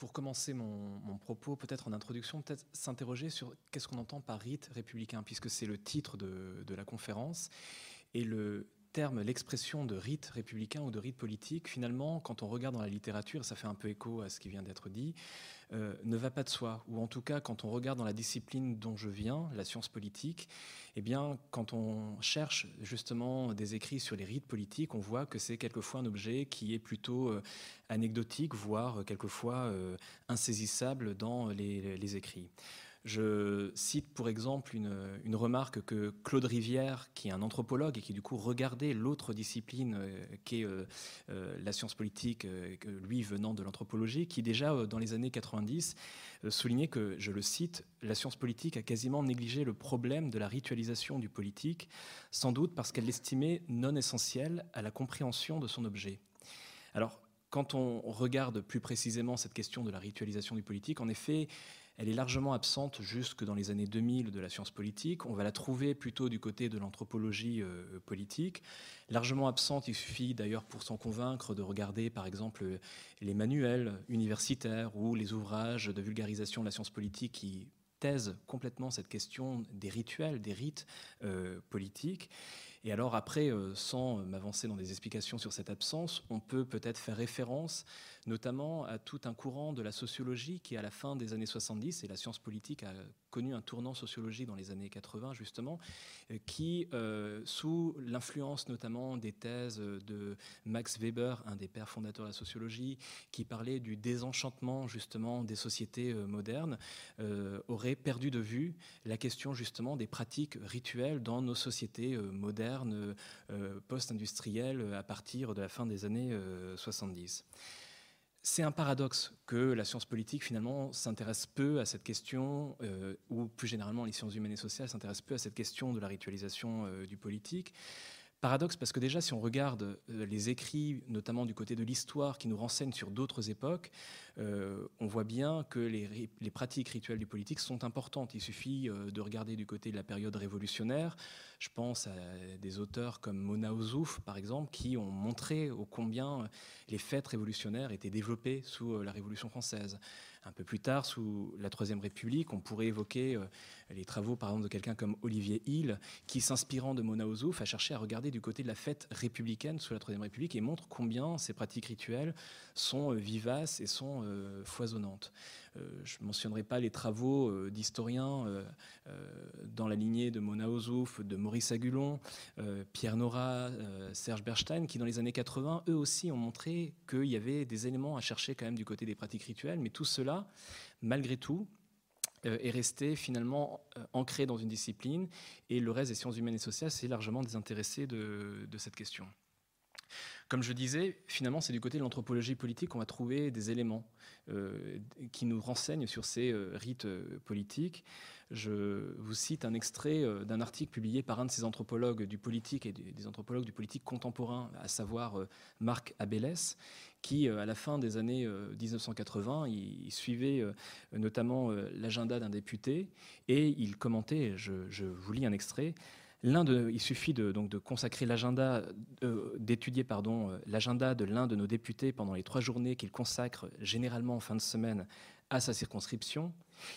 pour commencer mon, propos, peut-être en introduction, peut-être s'interroger sur qu'est-ce qu'on entend par rite républicain, puisque c'est le titre de, de la conférence. Et le terme, l'expression de rite républicain ou de rite politique, finalement, quand on regarde dans la littérature, ça fait un peu écho à ce qui vient d'être dit, euh, ne va pas de soi. Ou en tout cas, quand on regarde dans la discipline dont je viens, la science politique, eh bien, quand on cherche justement des écrits sur les rites politiques, on voit que c'est quelquefois un objet qui est plutôt euh, anecdotique, voire quelquefois euh, insaisissable dans les écrits. Je cite pour exemple une, remarque que Claude Rivière, qui est un anthropologue et qui du coup regardait l'autre discipline euh, qui est euh, euh, la science politique, lui venant de l'anthropologie, qui déjà dans les années 90 soulignait que, je le cite, la science politique a quasiment négligé le problème de la ritualisation du politique, sans doute parce qu'elle l'estimait non essentielle à la compréhension de son objet. Alors, quand on regarde plus précisément cette question de la ritualisation du politique, en effet, elle est largement absente jusque dans les années 2000 de la science politique. On va la trouver plutôt du côté de l'anthropologie euh, politique. Largement absente, il suffit d'ailleurs pour s'en convaincre de regarder par exemple les manuels universitaires ou les ouvrages de vulgarisation de la science politique qui taisent complètement cette question des rituels, des rites euh, politiques. Et alors après, euh, sans m'avancer dans des explications sur cette absence, on peut peut-être faire référence notamment à tout un courant de la sociologie qui, à la fin des années 70, et la science politique a connu un tournant sociologique dans les années 80 justement, euh, qui, euh, sous l'influence notamment des thèses de Max Weber, un des pères fondateurs de la sociologie, qui parlait du désenchantement justement des sociétés modernes, aurait perdu de vue la question justement des pratiques rituelles dans nos sociétés modernes euh, post-industrielle à partir de la fin des années 70. Euh, C'est un paradoxe que la science politique, finalement, s'intéresse peu à cette question, euh, ou plus généralement les sciences humaines et sociales s'intéressent peu à cette question de la ritualisation du politique. Paradoxe parce que déjà, si on regarde euh, les écrits, notamment du côté de l'histoire, qui nous renseignent sur d'autres époques, euh, on voit bien que les, pratiques rituelles du politique sont importantes. Il suffit euh, de regarder du côté de la période révolutionnaire. Je pense à des auteurs comme Mona Ozouf, par exemple, qui ont montré au combien les fêtes révolutionnaires étaient développées sous la Révolution française. Un peu plus tard, sous la Troisième République, on pourrait évoquer les travaux, par exemple, de quelqu'un comme Olivier Hill, qui, s'inspirant de Mona Ozouf, a cherché à regarder du côté de la fête républicaine sous la Troisième République et montre combien ces pratiques rituelles sont euh, vivaces et sont euh, foisonnantes. Euh, je ne mentionnerai pas les travaux d'historiens dans la lignée de Mona Ozouf, de Maurice Agulon, Pierre Nora, Serge Berstein, qui dans les années 80, eux aussi ont montré qu'il y avait des éléments à chercher quand même du côté des pratiques rituelles, mais tout cela, malgré tout, est resté finalement euh, ancré dans une discipline et le reste des sciences humaines et sociales s'est largement désintéressé de, cette question. Comme je disais, finalement, c'est du côté de l'anthropologie politique qu'on va trouver des éléments euh, qui nous renseignent sur ces euh, rites euh, politiques. Je vous cite un extrait d'un article publié par un de ces anthropologues du politique et des, anthropologues du politique contemporain, à savoir Marc Abélès, qui, à la fin des années 1980, il, suivait notamment l'agenda d'un député et il commentait, je vous lis un extrait, il suffit donc de consacrer l'agenda, euh, d'étudier euh, l'agenda de l'un de nos députés pendant les trois journées qu'il consacre généralement en fin de semaine à sa circonscription.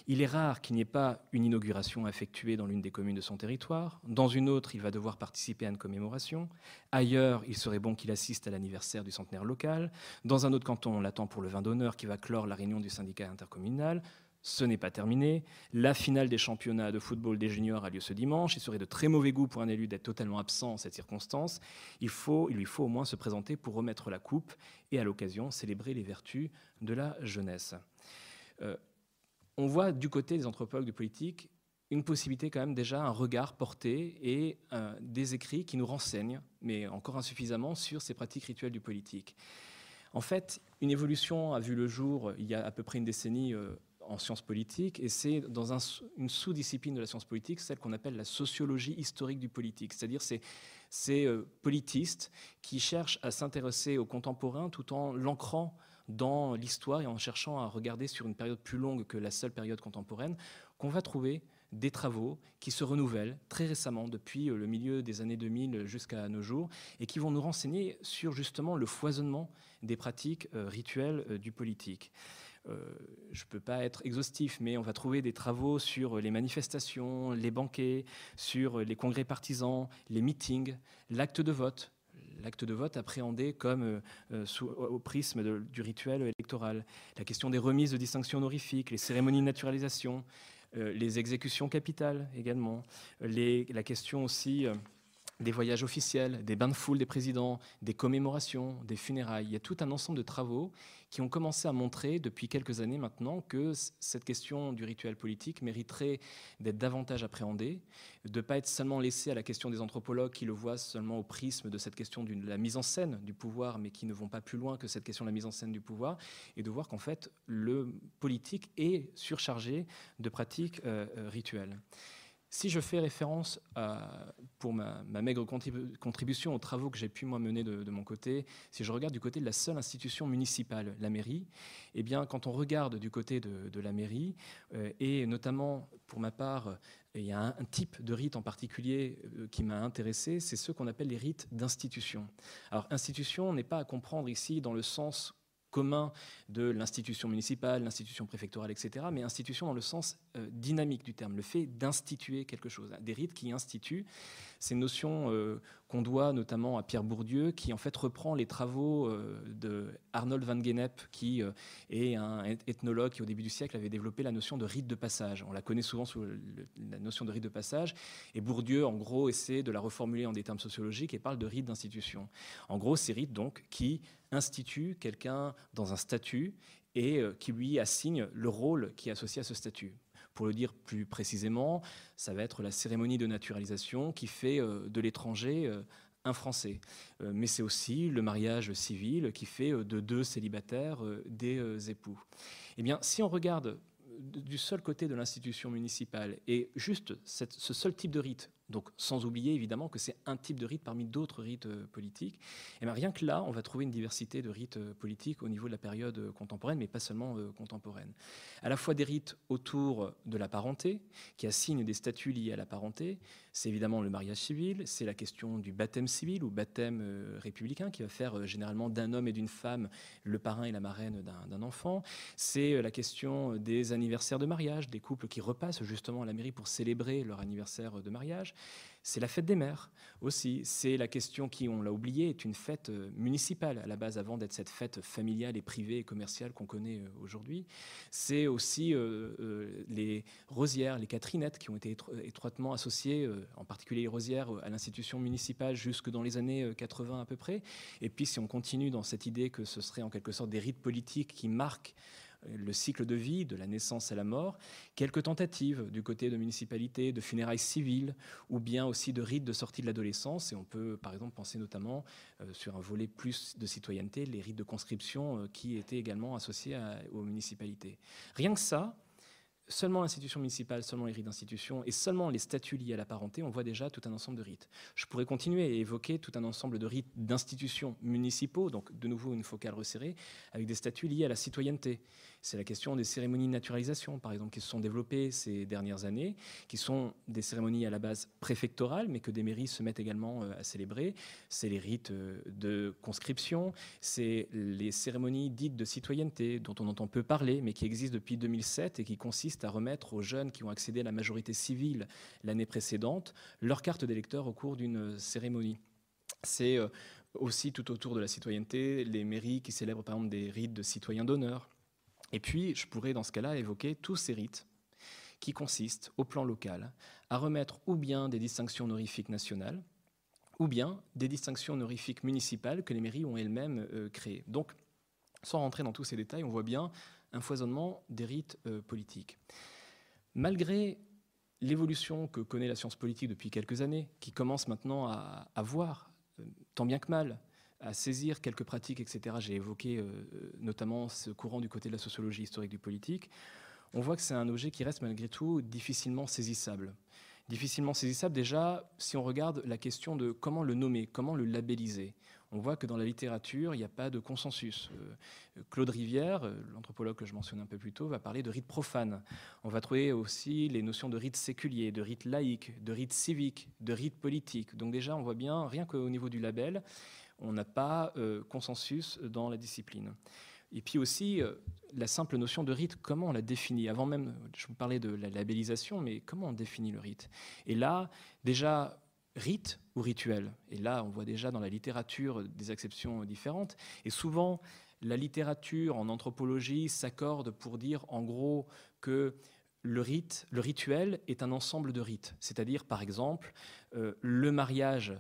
Il est rare qu'il n'y ait pas une inauguration effectuée dans l'une des communes de son territoire. Dans une autre, il va devoir participer à une commémoration. Ailleurs, il serait bon qu'il assiste à l'anniversaire du centenaire local. Dans un autre canton, on l'attend pour le vin d'honneur qui va clore la réunion du syndicat intercommunal. Ce n'est pas terminé. La finale des championnats de football des juniors a lieu ce dimanche. Il serait de très mauvais goût pour un élu d'être totalement absent en cette circonstance. Il, faut, il lui faut au moins se présenter pour remettre la coupe et à l'occasion célébrer les vertus de la jeunesse. Euh, on voit du côté des anthropologues du politique une possibilité quand même déjà un regard porté et euh, des écrits qui nous renseignent, mais encore insuffisamment, sur ces pratiques rituelles du politique. En fait, une évolution a vu le jour il y a à peu près une décennie euh, en sciences politiques, et c'est dans une sous-discipline de la science politique, celle qu'on appelle la sociologie historique du politique, c'est-à-dire ces, ces euh, politistes qui cherchent à s'intéresser aux contemporains tout en l'ancrant dans l'histoire et en cherchant à regarder sur une période plus longue que la seule période contemporaine, qu'on va trouver des travaux qui se renouvellent très récemment, depuis euh, le milieu des années 2000 jusqu'à nos jours, et qui vont nous renseigner sur justement le foisonnement des pratiques euh, rituelles du politique. je ne peux pas être exhaustif, mais on va trouver des travaux sur les manifestations, les banquets, sur les congrès partisans, les meetings, l'acte de vote, l'acte de vote appréhendé comme au prisme du rituel électoral, la question des remises de distinctions honorifiques, les cérémonies de naturalisation, les exécutions capitales également, la question aussi des voyages officiels, des bains de foule des présidents, des commémorations, des funérailles. Il y a tout un ensemble de travaux qui ont commencé à montrer depuis quelques années maintenant que cette question du rituel politique mériterait d'être davantage appréhendée, de ne pas être seulement laissée à la question des anthropologues qui le voient seulement au prisme de cette question de la mise en scène du pouvoir, mais qui ne vont pas plus loin que cette question de la mise en scène du pouvoir, et de voir qu'en fait le politique est surchargé de pratiques euh, euh, rituelles. Si je fais référence pour ma, maigre contribution aux travaux que j'ai pu mener de, mon côté, si je regarde du côté de la seule institution municipale, la mairie, eh bien, quand on regarde du côté de, la mairie, euh, et notamment pour ma part, il y a un, type de rite en particulier euh, qui m'a intéressé, c'est ce qu'on appelle les rites d'institution. Alors, institution n'est pas à comprendre ici dans le sens commun de l'institution municipale, l'institution préfectorale, etc., mais institution dans le sens euh, dynamique du terme, le fait d'instituer quelque chose, des rites qui instituent. C'est une notion euh, qu'on doit notamment à Pierre Bourdieu, qui en fait reprend les travaux euh, de Arnold van Gennep, qui est un ethnologue qui au début du siècle avait développé la notion de rite de passage. On la connaît souvent sous la notion de rite de passage, et Bourdieu en gros essaie de la reformuler en des termes sociologiques et parle de rite d'institution. En gros, ces rites donc qui instituent quelqu'un dans un statut et qui lui assigne le rôle qui est associé à ce statut. Pour le dire plus précisément, ça va être la cérémonie de naturalisation qui fait euh, de l'étranger euh, un Français. Euh, mais c'est aussi le mariage civil qui fait de deux célibataires des époux. Eh bien, si on regarde du seul côté de l'institution municipale et juste ce seul type de rite donc sans oublier évidemment que c'est un type de rite parmi d'autres rites euh, politiques. Et bien rien que là, on va trouver une diversité de rites euh, politiques au niveau de la période euh, contemporaine, mais pas seulement contemporaine. À la fois des rites autour de la parenté, qui assignent des statuts liés à la parenté. C'est évidemment le mariage civil, c'est la question du baptême civil ou baptême républicain, qui va faire généralement d'un homme et d'une femme le parrain et la marraine d'un enfant. C'est la question des anniversaires de mariage, des couples qui repassent justement à la mairie pour célébrer leur anniversaire de mariage. C'est la fête des mères aussi. C'est la question qui, on l'a oublié, est une fête euh, municipale à la base avant d'être cette fête familiale et privée et commerciale qu'on connaît euh, aujourd'hui. C'est aussi euh, les rosières, les catherinettes qui ont été étroitement associées, en particulier les rosières, à l'institution municipale jusque dans les années 80 à peu près. Et puis si on continue dans cette idée que ce serait en quelque sorte des rites politiques qui marquent le cycle de vie, de la naissance à la mort, quelques tentatives du côté de municipalités, de funérailles civiles, ou bien aussi de rites de sortie de l'adolescence. Et on peut, par exemple, penser notamment euh, sur un volet plus de citoyenneté, les rites de conscription euh, qui étaient également associés aux municipalités. Rien que ça, seulement l'institution municipale, seulement les rites d'institution et seulement les statuts liés à la parenté, on voit déjà tout un ensemble de rites. Je pourrais continuer et évoquer tout un ensemble de rites d'institutions municipaux, donc de nouveau une focale resserrée, avec des statuts liés à la citoyenneté. C'est la question des cérémonies de naturalisation, par exemple, qui se sont développées ces dernières années, qui sont des cérémonies à la base préfectorales, mais que des mairies se mettent également euh, à célébrer. C'est les rites euh, de conscription, c'est les cérémonies dites de citoyenneté, dont on entend peu parler, mais qui existent depuis 2007 et qui consistent à remettre aux jeunes qui ont accédé à la majorité civile l'année précédente leur carte d'électeur au cours d'une cérémonie. C'est euh, aussi tout autour de la citoyenneté, les mairies qui célèbrent par exemple des rites de citoyens d'honneur, et puis, je pourrais dans ce cas-là évoquer tous ces rites qui consistent, au plan local, à remettre ou bien des distinctions honorifiques nationales, ou bien des distinctions honorifiques municipales que les mairies ont elles-mêmes euh, créées. Donc, sans rentrer dans tous ces détails, on voit bien un foisonnement des rites euh, politiques. Malgré l'évolution que connaît la science politique depuis quelques années, qui commence maintenant à, voir, euh, tant bien que mal, à saisir quelques pratiques, etc. J'ai évoqué euh, notamment ce courant du côté de la sociologie historique du politique. On voit que c'est un objet qui reste malgré tout difficilement saisissable. Difficilement saisissable déjà si on regarde la question de comment le nommer, comment le labelliser. On voit que dans la littérature, il n'y a pas de consensus. Euh, Claude Rivière, euh, l'anthropologue que je mentionnais un peu plus tôt, va parler de rite profane. On va trouver aussi les notions de rite séculier, de rite laïque, de rite civique, de rite politique. Donc déjà, on voit bien, rien qu'au niveau du label, on n'a pas euh, consensus dans la discipline. Et puis aussi, la simple notion de rite, comment on la définit? Avant même, je vous parlais de la labellisation, mais comment on définit le rite? Et là, déjà, rite ou rituel? Et là, on voit déjà dans la littérature des acceptions différentes. Et souvent, la littérature en anthropologie s'accorde pour dire en gros que le rite, le rituel est un ensemble de rites. C'est-à-dire, par exemple, euh, le mariage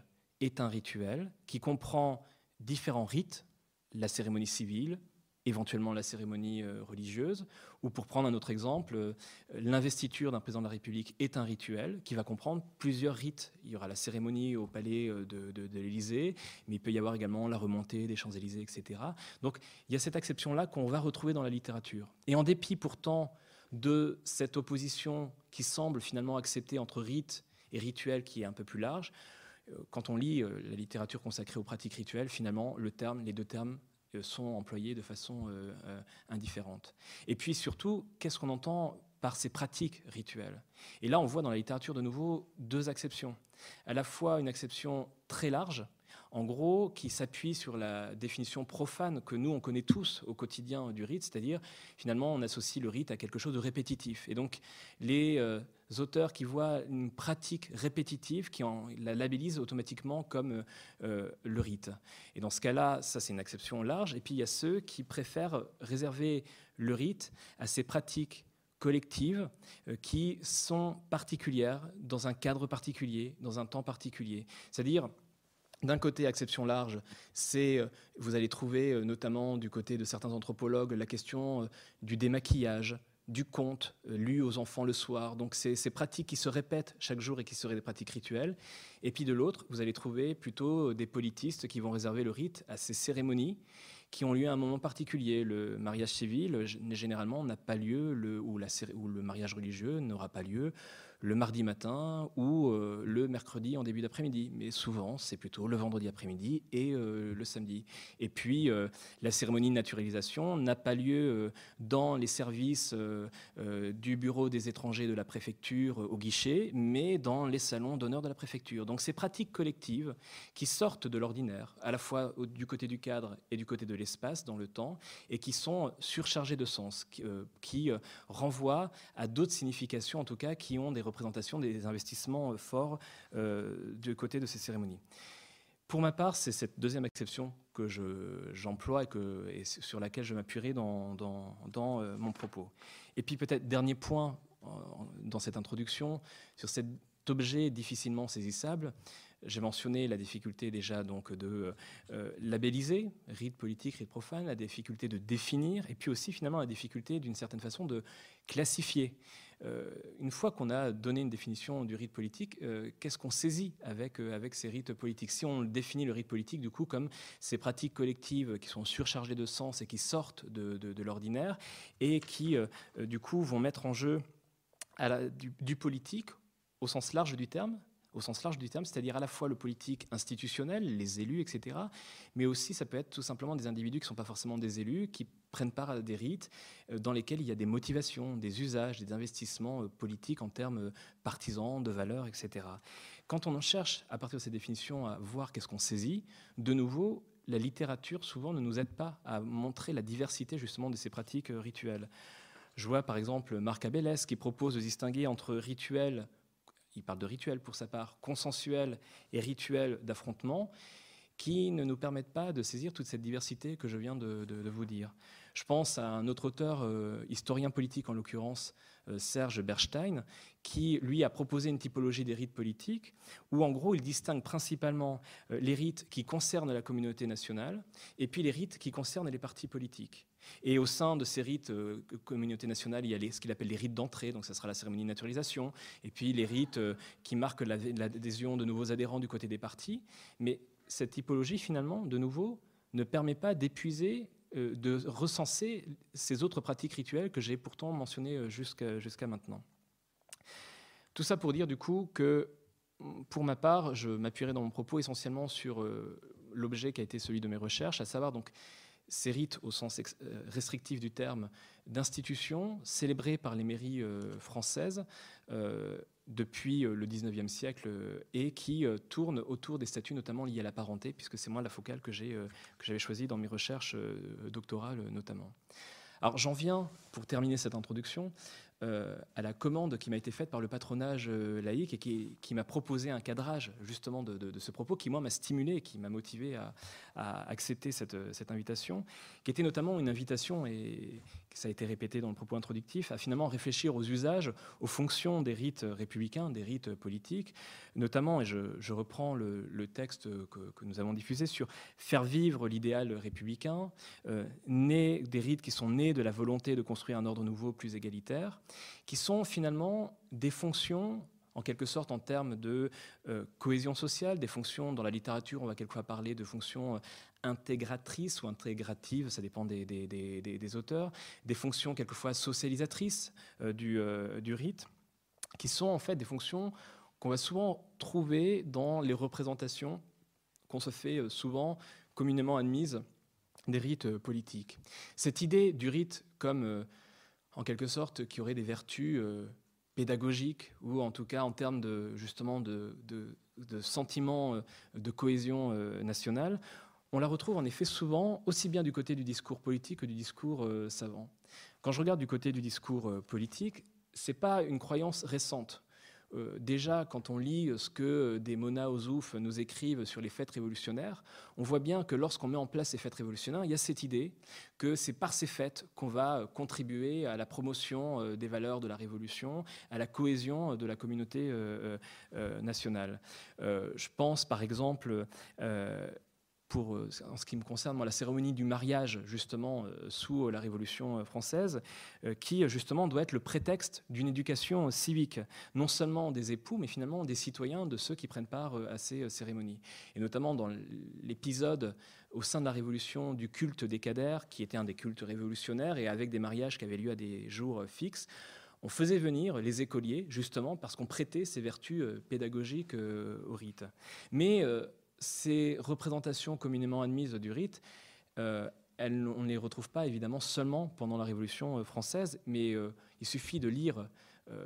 est un rituel qui comprend différents rites, la cérémonie civile, éventuellement la cérémonie euh, religieuse, ou pour prendre un autre exemple, euh, l'investiture d'un président de la République est un rituel qui va comprendre plusieurs rites. Il y aura la cérémonie au palais euh, de, l'Élysée, mais il peut y avoir également la remontée des Champs-Élysées, etc. Donc il y a cette acception-là qu'on va retrouver dans la littérature. Et en dépit pourtant de cette opposition qui semble finalement acceptée entre rite et rituel qui est un peu plus large, quand on lit la littérature consacrée aux pratiques rituelles, finalement, le terme, les deux termes euh, sont employés de façon euh, euh, indifférente. Et puis surtout, qu'est-ce qu'on entend par ces pratiques rituelles? Et là, on voit dans la littérature de nouveau deux acceptions. À la fois une acception très large, en gros, qui s'appuie sur la définition profane que nous, on connaît tous au quotidien du rite, c'est-à-dire, finalement, on associe le rite à quelque chose de répétitif. Et donc, les euh, auteurs qui voient une pratique répétitive, qui en, la labellisent automatiquement comme euh, le rite. Et dans ce cas-là, ça, c'est une acception large. Et puis, il y a ceux qui préfèrent réserver le rite à ces pratiques collectives euh, qui sont particulières dans un cadre particulier, dans un temps particulier. C'est-à-dire, d'un côté, acception large, c'est, euh, vous allez trouver euh, notamment du côté de certains anthropologues la question euh, du démaquillage, du conte lu aux enfants le soir. Donc c'est ces pratiques qui se répètent chaque jour et qui seraient des pratiques rituelles. Et puis de l'autre, vous allez trouver plutôt des politistes qui vont réserver le rite à ces cérémonies qui ont lieu à un moment particulier. Le mariage civil, généralement, n'a pas lieu, ou le mariage religieux n'aura pas lieu le mardi matin ou euh, le mercredi en début d'après-midi. Mais souvent, c'est plutôt le vendredi après-midi et euh, le samedi. Et puis, euh, la cérémonie de naturalisation n'a pas lieu dans les services du bureau des étrangers de la préfecture au guichet, mais dans les salons d'honneur de la préfecture. Donc, ces pratiques collectives qui sortent de l'ordinaire, à la fois du côté du cadre et du côté de l'espace dans le temps, et qui sont surchargées de sens, qui, qui renvoient à d'autres significations, en tout cas, qui ont des représentation des investissements euh, forts euh, du côté de ces cérémonies. Pour ma part, c'est cette deuxième exception que j'emploie et, sur laquelle je m'appuierai dans euh, mon propos. Et puis peut-être dernier point dans cette introduction, sur cet objet difficilement saisissable, j'ai mentionné la difficulté déjà donc de labelliser, rite politique, rite profane, la difficulté de définir, et puis aussi finalement la difficulté d'une certaine façon de classifier. Euh, une fois qu'on a donné une définition du rite politique, euh, qu'est-ce qu'on saisit avec, euh, avec ces rites politiques Si on définit le rite politique, du coup, comme ces pratiques collectives qui sont surchargées de sens et qui sortent de, l'ordinaire et qui, du coup, vont mettre en jeu du politique au sens large du terme, au sens large du terme, c'est-à-dire à la fois le politique institutionnel, les élus, etc., mais aussi ça peut être tout simplement des individus qui ne sont pas forcément des élus, qui prennent part à des rites euh, dans lesquels il y a des motivations, des usages, des investissements euh, politiques en termes euh, partisans, de valeurs, etc. Quand on en cherche, à partir de ces définitions, à voir qu'est-ce qu'on saisit, de nouveau, la littérature souvent ne nous aide pas à montrer la diversité justement de ces pratiques rituelles. Je vois par exemple Marc Abélès qui propose de distinguer entre rituels il parle de rituels pour sa part, consensuels et rituels d'affrontement, qui ne nous permettent pas de saisir toute cette diversité que je viens de, vous dire. Je pense à un autre auteur, euh, historien politique en l'occurrence, euh, Serge Berstein, qui lui a proposé une typologie des rites politiques, où en gros il distingue principalement euh, les rites qui concernent la communauté nationale et puis les rites qui concernent les partis politiques. Et au sein de ces rites euh, communauté nationale, il y a ce qu'il appelle les rites d'entrée, donc ça sera la cérémonie de naturalisation, et puis les rites qui marquent l'adhésion de nouveaux adhérents du côté des partis. Mais cette typologie, finalement, de nouveau, ne permet pas d'épuiser, de recenser ces autres pratiques rituelles que j'ai pourtant mentionnées jusqu'à maintenant. Tout ça pour dire du coup que, pour ma part, je m'appuierai dans mon propos essentiellement sur l'objet qui a été celui de mes recherches, à savoir donc ces rites au sens euh, restrictif du terme d'institutions célébrées par les mairies euh, françaises, euh, depuis le 19e siècle et qui tourne autour des statuts notamment liés à la parenté, puisque c'est moi la focale que j'avais choisie dans mes recherches doctorales notamment. Alors j'en viens, pour terminer cette introduction, euh, à la commande qui m'a été faite par le patronage euh, laïque et qui, m'a proposé un cadrage justement de, ce propos qui, moi, m'a stimulé et qui m'a motivé à, accepter cette, cette, invitation, qui était notamment une invitation, et ça a été répété dans le propos introductif, à finalement réfléchir aux usages, aux fonctions des rites républicains, des rites politiques, notamment, et je, reprends le, texte que, nous avons diffusé sur faire vivre l'idéal républicain, euh, des rites qui sont nés de la volonté de construire un ordre nouveau plus égalitaire, qui sont finalement des fonctions en quelque sorte en termes de euh, cohésion sociale, des fonctions dans la littérature, on va quelquefois parler de fonctions intégratrices ou intégratives, ça dépend des, auteurs, des fonctions quelquefois socialisatrices euh, du, du, rite, qui sont en fait des fonctions qu'on va souvent trouver dans les représentations qu'on se fait souvent communément admises des rites politiques. Cette idée du rite comme en quelque sorte, qui aurait des vertus euh, pédagogiques ou en tout cas en termes de justement de, sentiment euh, de cohésion euh, nationale, on la retrouve en effet souvent aussi bien du côté du discours politique que du discours savant. Quand je regarde du côté du discours politique, c'est pas une croyance récente. Euh, déjà, quand on lit ce que des Mona Ozouf nous écrivent sur les fêtes révolutionnaires, on voit bien que lorsqu'on met en place ces fêtes révolutionnaires, il y a cette idée que c'est par ces fêtes qu'on va contribuer à la promotion euh, des valeurs de la révolution, à la cohésion de la communauté euh, nationale. Je pense par exemple euh, en ce qui me concerne, la cérémonie du mariage, justement, euh, sous la Révolution euh, française, qui, justement, doit être le prétexte d'une éducation civique, non seulement des époux, mais finalement des citoyens, de ceux qui prennent part à ces cérémonies. Et notamment dans l'épisode au sein de la Révolution du culte des cadères, qui était un des cultes révolutionnaires, et avec des mariages qui avaient lieu à des jours fixes, on faisait venir les écoliers, justement, parce qu'on prêtait ces vertus pédagogiques au rite. Mais ces représentations communément admises du rite, euh, on ne les retrouve pas évidemment seulement pendant la Révolution euh, française, mais euh, il suffit de lire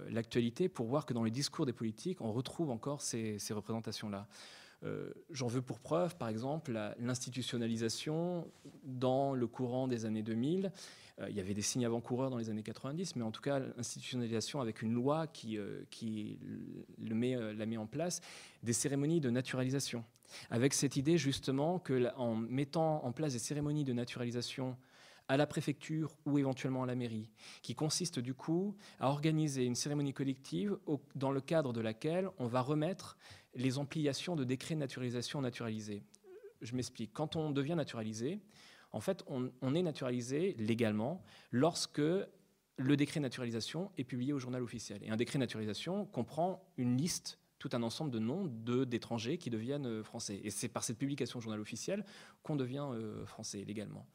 l'actualité pour voir que dans les discours des politiques, on retrouve encore ces représentations-là. J'en veux pour preuve, par exemple, l'institutionnalisation dans le courant des années 2000 il y avait des signes avant-coureurs dans les années 90, mais en tout cas, l'institutionnalisation avec une loi qui, qui le met, la met en place, des cérémonies de naturalisation avec cette idée justement que en mettant en place des cérémonies de naturalisation à la préfecture ou éventuellement à la mairie, qui consiste du coup à organiser une cérémonie collective dans le cadre de laquelle on va remettre les ampliations de décrets de naturalisation naturalisés. Je m'explique. Quand on devient naturalisé, en fait, on, est naturalisé légalement lorsque le décret naturalisation est publié au journal officiel. Et un décret naturalisation comprend une liste tout un ensemble de noms d'étrangers qui deviennent euh, français. Et c'est par cette publication au journal officiel qu'on devient euh, français légalement.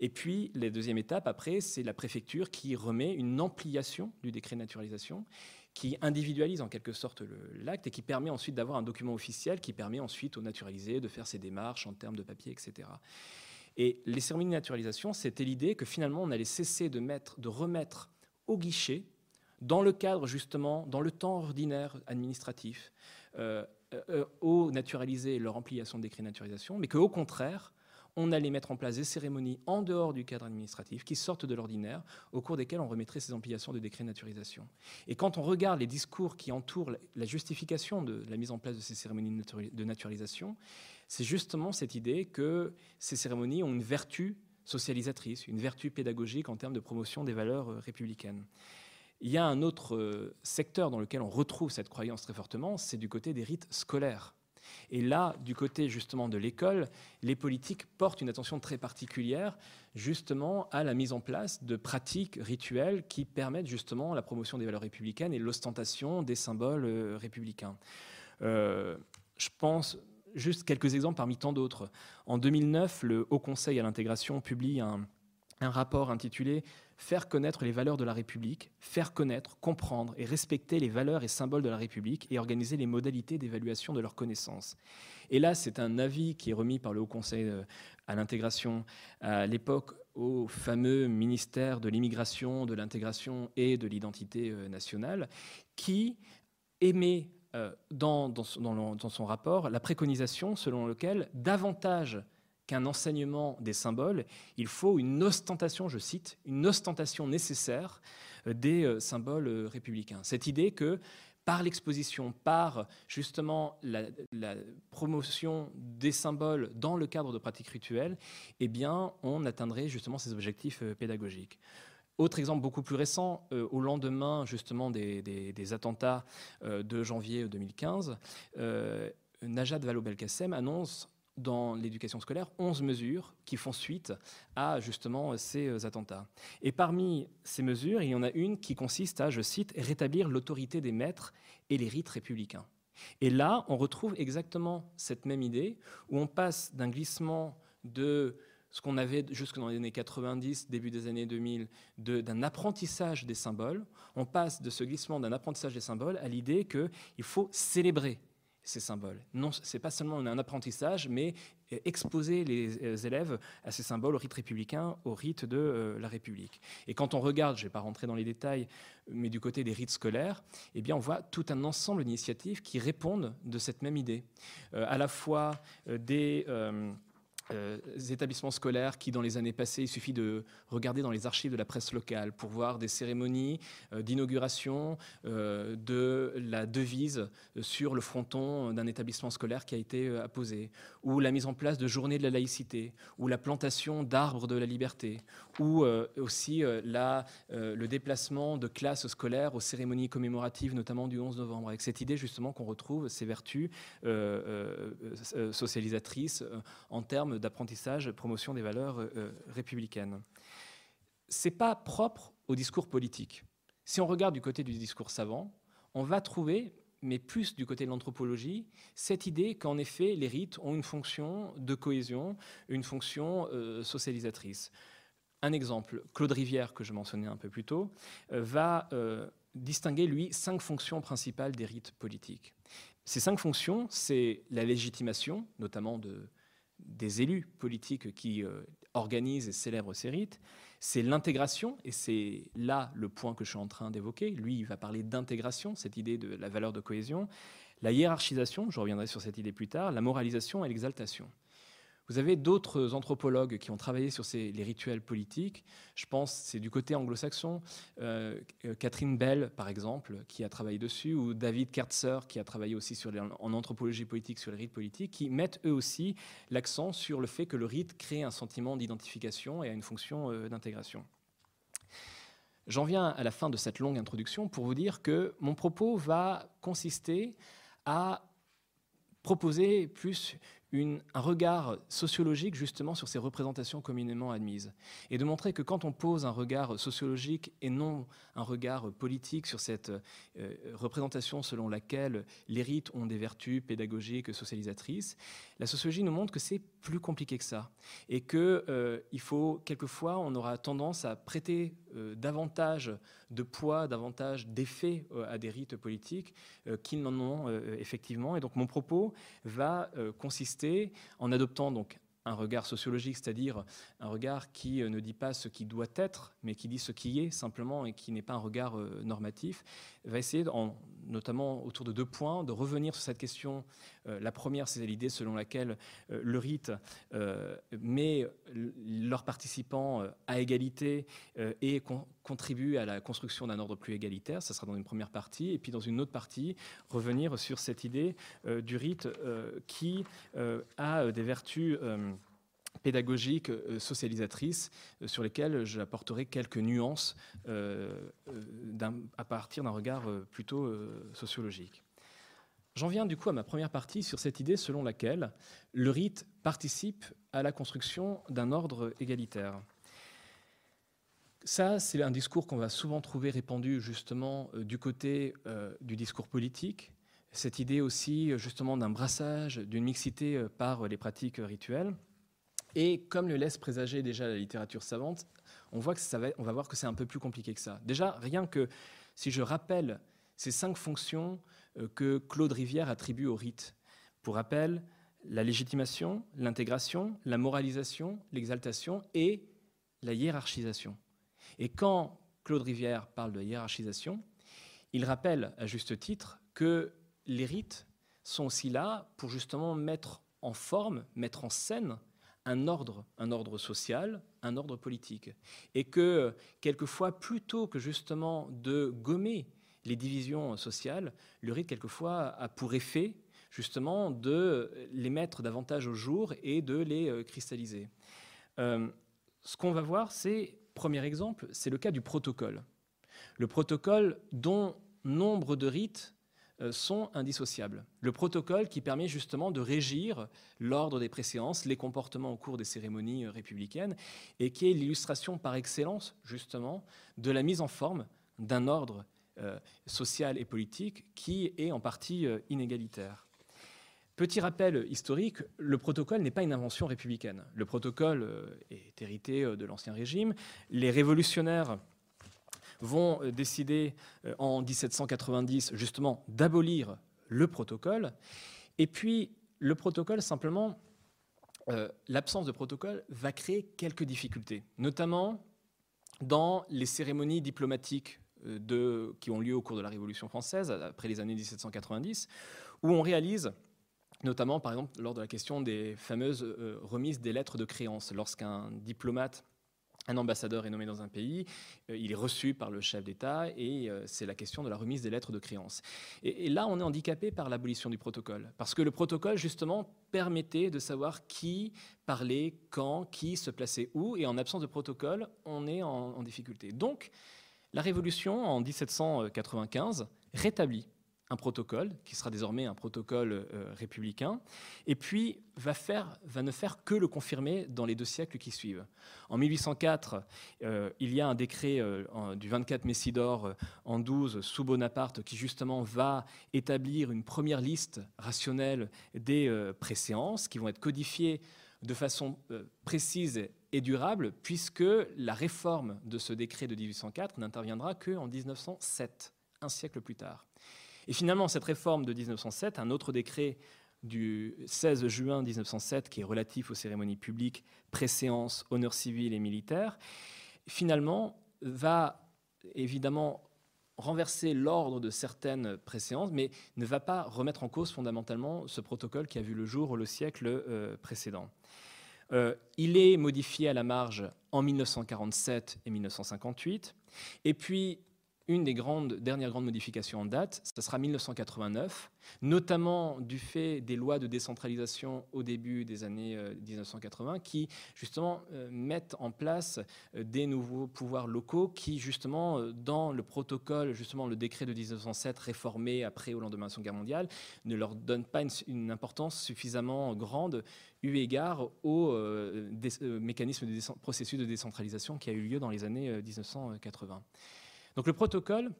Et puis, la deuxième étape, après, c'est la préfecture qui remet une ampliation du décret de naturalisation qui individualise en quelque sorte l'acte et qui permet ensuite d'avoir un document officiel qui permet ensuite aux naturalisés de faire ses démarches en termes de papier, etc. Et les cérémonies de naturalisation, c'était l'idée que finalement on allait cesser de, mettre, de remettre au guichet dans le cadre justement, dans le temps ordinaire administratif, euh, euh, au naturaliser leur ampliation de décret de naturalisation, mais qu'au contraire, on allait mettre en place des cérémonies en dehors du cadre administratif qui sortent de l'ordinaire, au cours desquelles on remettrait ces ampliations de décret de naturalisation. Et quand on regarde les discours qui entourent la justification de la mise en place de ces cérémonies de naturalisation, c'est justement cette idée que ces cérémonies ont une vertu socialisatrice, une vertu pédagogique en termes de promotion des valeurs euh, républicaines. Il y a un autre euh, secteur dans lequel on retrouve cette croyance très fortement, c'est du côté des rites scolaires. Et là, du côté justement de l'école, les politiques portent une attention très particulière justement à la mise en place de pratiques rituelles qui permettent justement la promotion des valeurs républicaines et l'ostentation des symboles euh, républicains. Euh, je pense juste quelques exemples parmi tant d'autres. En 2009, le Haut Conseil à l'intégration publie un, un rapport intitulé Faire connaître les valeurs de la République, faire connaître, comprendre et respecter les valeurs et symboles de la République et organiser les modalités d'évaluation de leurs connaissances. Et là, c'est un avis qui est remis par le Haut Conseil euh, à l'intégration à l'époque au fameux ministère de l'immigration, de l'intégration et de l'identité euh, nationale, qui émet dans, son, rapport la préconisation selon laquelle davantage qu'un enseignement des symboles, il faut une ostentation, je cite, une ostentation nécessaire des symboles républicains. Cette idée que par l'exposition, par justement la, promotion des symboles dans le cadre de pratiques rituelles, eh bien, on atteindrait justement ces objectifs euh, pédagogiques. Autre exemple beaucoup plus récent, euh, au lendemain justement des, attentats euh, de janvier 2015, Najat Vallaud-Belkacem annonce dans l'éducation scolaire 11 mesures qui font suite à justement ces euh, attentats. Et parmi ces mesures, il y en a une qui consiste à, je cite, rétablir l'autorité des maîtres et les rites républicains. Et là, on retrouve exactement cette même idée où on passe d'un glissement de ce qu'on avait jusque dans les années 90, début des années 2000, d'un apprentissage des symboles, on passe de ce glissement d'un apprentissage des symboles à l'idée qu'il faut célébrer ces symboles. Non, c'est pas seulement un apprentissage, mais exposer les euh, élèves à ces symboles, au rite républicain, au rite de euh, la République. Et quand on regarde, je ne vais pas rentrer dans les détails, mais du côté des rites scolaires, eh bien, on voit tout un ensemble d'initiatives qui répondent de cette même idée. Euh, à la fois des euh, établissements scolaires qui, dans les années passées, il suffit de regarder dans les archives de la presse locale pour voir des cérémonies euh, d'inauguration euh, de la devise sur le fronton d'un établissement scolaire qui a été apposé, ou la mise en place de journées de la laïcité, ou la plantation d'arbres de la liberté, ou aussi la, le déplacement de classes scolaires aux cérémonies commémoratives, notamment du 11 novembre, avec cette idée justement qu'on retrouve ces vertus socialisatrices en termes d'apprentissage, promotion des valeurs euh, euh, républicaines. Ce n'est pas propre au discours politique. Si on regarde du côté du discours savant, on va trouver, mais plus du côté de l'anthropologie, cette idée qu'en effet les rites ont une fonction de cohésion, une fonction euh, socialisatrice. Un exemple, Claude Rivière, que je mentionnais un peu plus tôt, va distinguer, lui, cinq fonctions principales des rites politiques. Ces cinq fonctions, c'est la légitimation, notamment de, des élus politiques qui euh, organisent et célèbrent ces rites, c'est l'intégration, et c'est là le point que je suis en train d'évoquer. Lui, il va parler d'intégration, cette idée de la valeur de cohésion, la hiérarchisation, je reviendrai sur cette idée plus tard, la moralisation et l'exaltation. Vous avez d'autres anthropologues qui ont travaillé sur les rituels politiques. Je pense, c'est du côté anglo-saxon, euh, Catherine Bell, par exemple, qui a travaillé dessus, ou David Kertzer, qui a travaillé aussi en anthropologie politique sur les rites politiques, qui mettent eux aussi l'accent sur le fait que le rite crée un sentiment d'identification et a une fonction euh, d'intégration. J'en viens à la fin de cette longue introduction pour vous dire que mon propos va consister à proposer plus un regard sociologique justement sur ces représentations communément admises. Et de montrer que quand on pose un regard sociologique et non un regard politique sur cette euh, représentation selon laquelle les rites ont des vertus pédagogiques, socialisatrices, la sociologie nous montre que c'est plus compliqué que ça. Et qu'il euh, faut, quelquefois, on aura tendance à prêter euh, davantage de poids, davantage d'effet à des rites politiques qu'ils n'en ont effectivement. Et donc mon propos va consister en adoptant donc un regard sociologique, c'est-à-dire un regard qui euh, ne dit pas ce qui doit être, mais qui dit ce qui est simplement et qui n'est pas un regard euh, normatif, va essayer, notamment autour de deux points, de revenir sur cette question. Euh, la première, c'est l'idée selon laquelle le rite met leurs participants à égalité et contribue à la construction d'un ordre plus égalitaire. Ça sera dans une première partie. Et puis dans une autre partie, revenir sur cette idée du rite qui a des vertus pédagogiques, euh, socialisatrices, euh, sur lesquelles j'apporterai quelques nuances euh, à partir d'un regard plutôt sociologique. J'en viens du coup à ma première partie sur cette idée selon laquelle le rite participe à la construction d'un ordre égalitaire. Ça, c'est un discours qu'on va souvent trouver répandu justement du côté du discours politique, cette idée aussi justement d'un brassage, d'une mixité par les pratiques rituelles. Et comme le laisse présager déjà la littérature savante, on, voit que ça va, on va voir que c'est un peu plus compliqué que ça. Déjà, rien que si je rappelle ces cinq fonctions euh, que Claude Rivière attribue au rite. Pour rappel, la légitimation, l'intégration, la moralisation, l'exaltation et la hiérarchisation. Et quand Claude Rivière parle de hiérarchisation, il rappelle à juste titre que les rites sont aussi là pour justement mettre en forme, mettre en scène un ordre, un social, un ordre politique. Et que quelquefois, plutôt que justement de gommer les divisions sociales, le rite quelquefois a pour effet justement de les mettre davantage au jour et de les euh, cristalliser. Euh, ce qu'on va voir, c'est, premier exemple, c'est le cas du protocole. Le protocole dont nombre de rites sont indissociables. Le protocole qui permet justement de régir l'ordre des préséances, les comportements au cours des cérémonies euh, républicaines, et qui est l'illustration par excellence justement de la mise en forme d'un ordre euh, social et politique qui est en partie inégalitaire. Petit rappel historique, le protocole n'est pas une invention républicaine. Le protocole est hérité de l'Ancien Régime. Les révolutionnaires vont euh, décider euh, en 1790 justement d'abolir le protocole. Et puis le protocole, simplement, euh, l'absence de protocole va créer quelques difficultés, notamment dans les cérémonies diplomatiques qui ont lieu au cours de la Révolution française, après les années 1790, où on réalise notamment par exemple lors de la question des fameuses remises des lettres de créance, lorsqu'un diplomate un ambassadeur est nommé dans un pays, euh, il est reçu par le chef d'État et euh, c'est la question de la remise des lettres de créance. Et, là, on est handicapé par l'abolition du protocole, parce que le protocole, justement, permettait de savoir qui parlait, quand, qui se plaçait où, et en absence de protocole, on est en difficulté. Donc, la Révolution, en 1795, rétablit un protocole, qui sera désormais un protocole euh, républicain, et puis va, ne faire que le confirmer dans les deux siècles qui suivent. En 1804, euh, il y a un décret euh, du 24 Messidor en 12 sous Bonaparte qui justement va établir une première liste rationnelle des préséances qui vont être codifiées de façon précise et durable, puisque la réforme de ce décret de 1804 n'interviendra qu'en 1907, un siècle plus tard. Et finalement, cette réforme de 1907, un autre décret du 16 juin 1907 qui est relatif aux cérémonies publiques, préséances, honneurs civils et militaires, finalement va évidemment renverser l'ordre de certaines préséances, mais ne va pas remettre en cause fondamentalement ce protocole qui a vu le jour le siècle euh, précédent. Euh, il est modifié à la marge en 1947 et 1958, et puis une des dernières grandes modifications en date, ce sera 1989, notamment du fait des lois de décentralisation au début des années 1980, euh, qui justement euh, mettent en place euh, des nouveaux pouvoirs locaux qui justement, dans le protocole, justement le décret de 1907 réformé après au lendemain de la Seconde Guerre mondiale, ne leur donnent pas une, importance suffisamment grande eu égard au mécanisme de processus de décentralisation qui a eu lieu dans les années 1980. Donc le protocole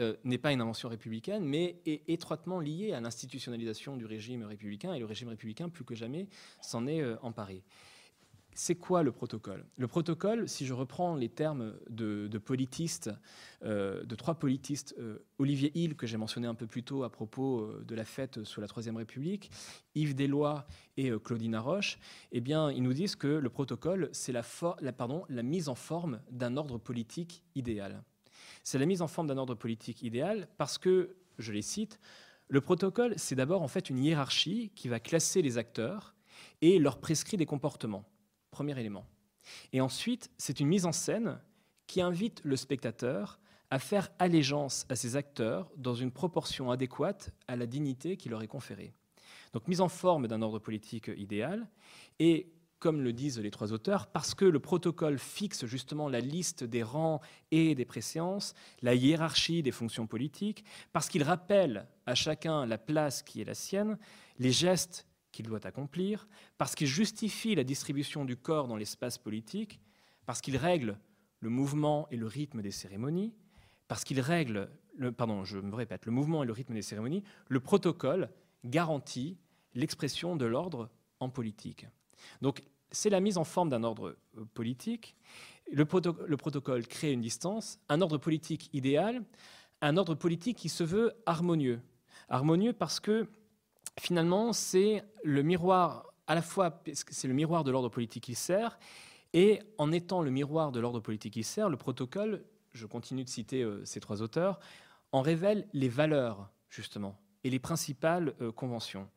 euh, n'est pas une invention républicaine, mais est étroitement lié à l'institutionnalisation du régime républicain, et le régime républicain, plus que jamais, s'en est euh, emparé. C'est quoi le protocole? Le protocole, si je reprends les termes de, politistes, euh, de trois politistes, Olivier Hill, que j'ai mentionné un peu plus tôt à propos de la fête sous la Troisième République, Yves Deslois et Claudine Roche, eh bien, ils nous disent que le protocole, c'est la mise en forme d'un ordre politique idéal. C'est la mise en forme d'un ordre politique idéal parce que, je les cite, le protocole, c'est d'abord en fait une hiérarchie qui va classer les acteurs et leur prescrit des comportements. Premier élément. Et ensuite, c'est une mise en scène qui invite le spectateur à faire allégeance à ces acteurs dans une proportion adéquate à la dignité qui leur est conférée. Donc mise en forme d'un ordre politique idéal et comme le disent les trois auteurs, parce que le protocole fixe justement la liste des rangs et des préséances, la hiérarchie des fonctions politiques, parce qu'il rappelle à chacun la place qui est la sienne, les gestes qu'il doit accomplir, parce qu'il justifie la distribution du corps dans l'espace politique, parce qu'il règle le mouvement et le rythme des cérémonies, parce qu'il règle, le, pardon, je me répète, le mouvement et le rythme des cérémonies, le protocole garantit l'expression de l'ordre en politique. Donc c'est la mise en forme d'un ordre euh, politique. Le, protocole crée une distance, un ordre politique idéal, un ordre politique qui se veut harmonieux. Harmonieux parce que finalement, c'est le miroir, à la fois, c'est le miroir de l'ordre politique qui sert, et en étant le miroir de l'ordre politique qui sert, le protocole, je continue de citer euh, ces trois auteurs, en révèle les valeurs justement, et les principales conventions.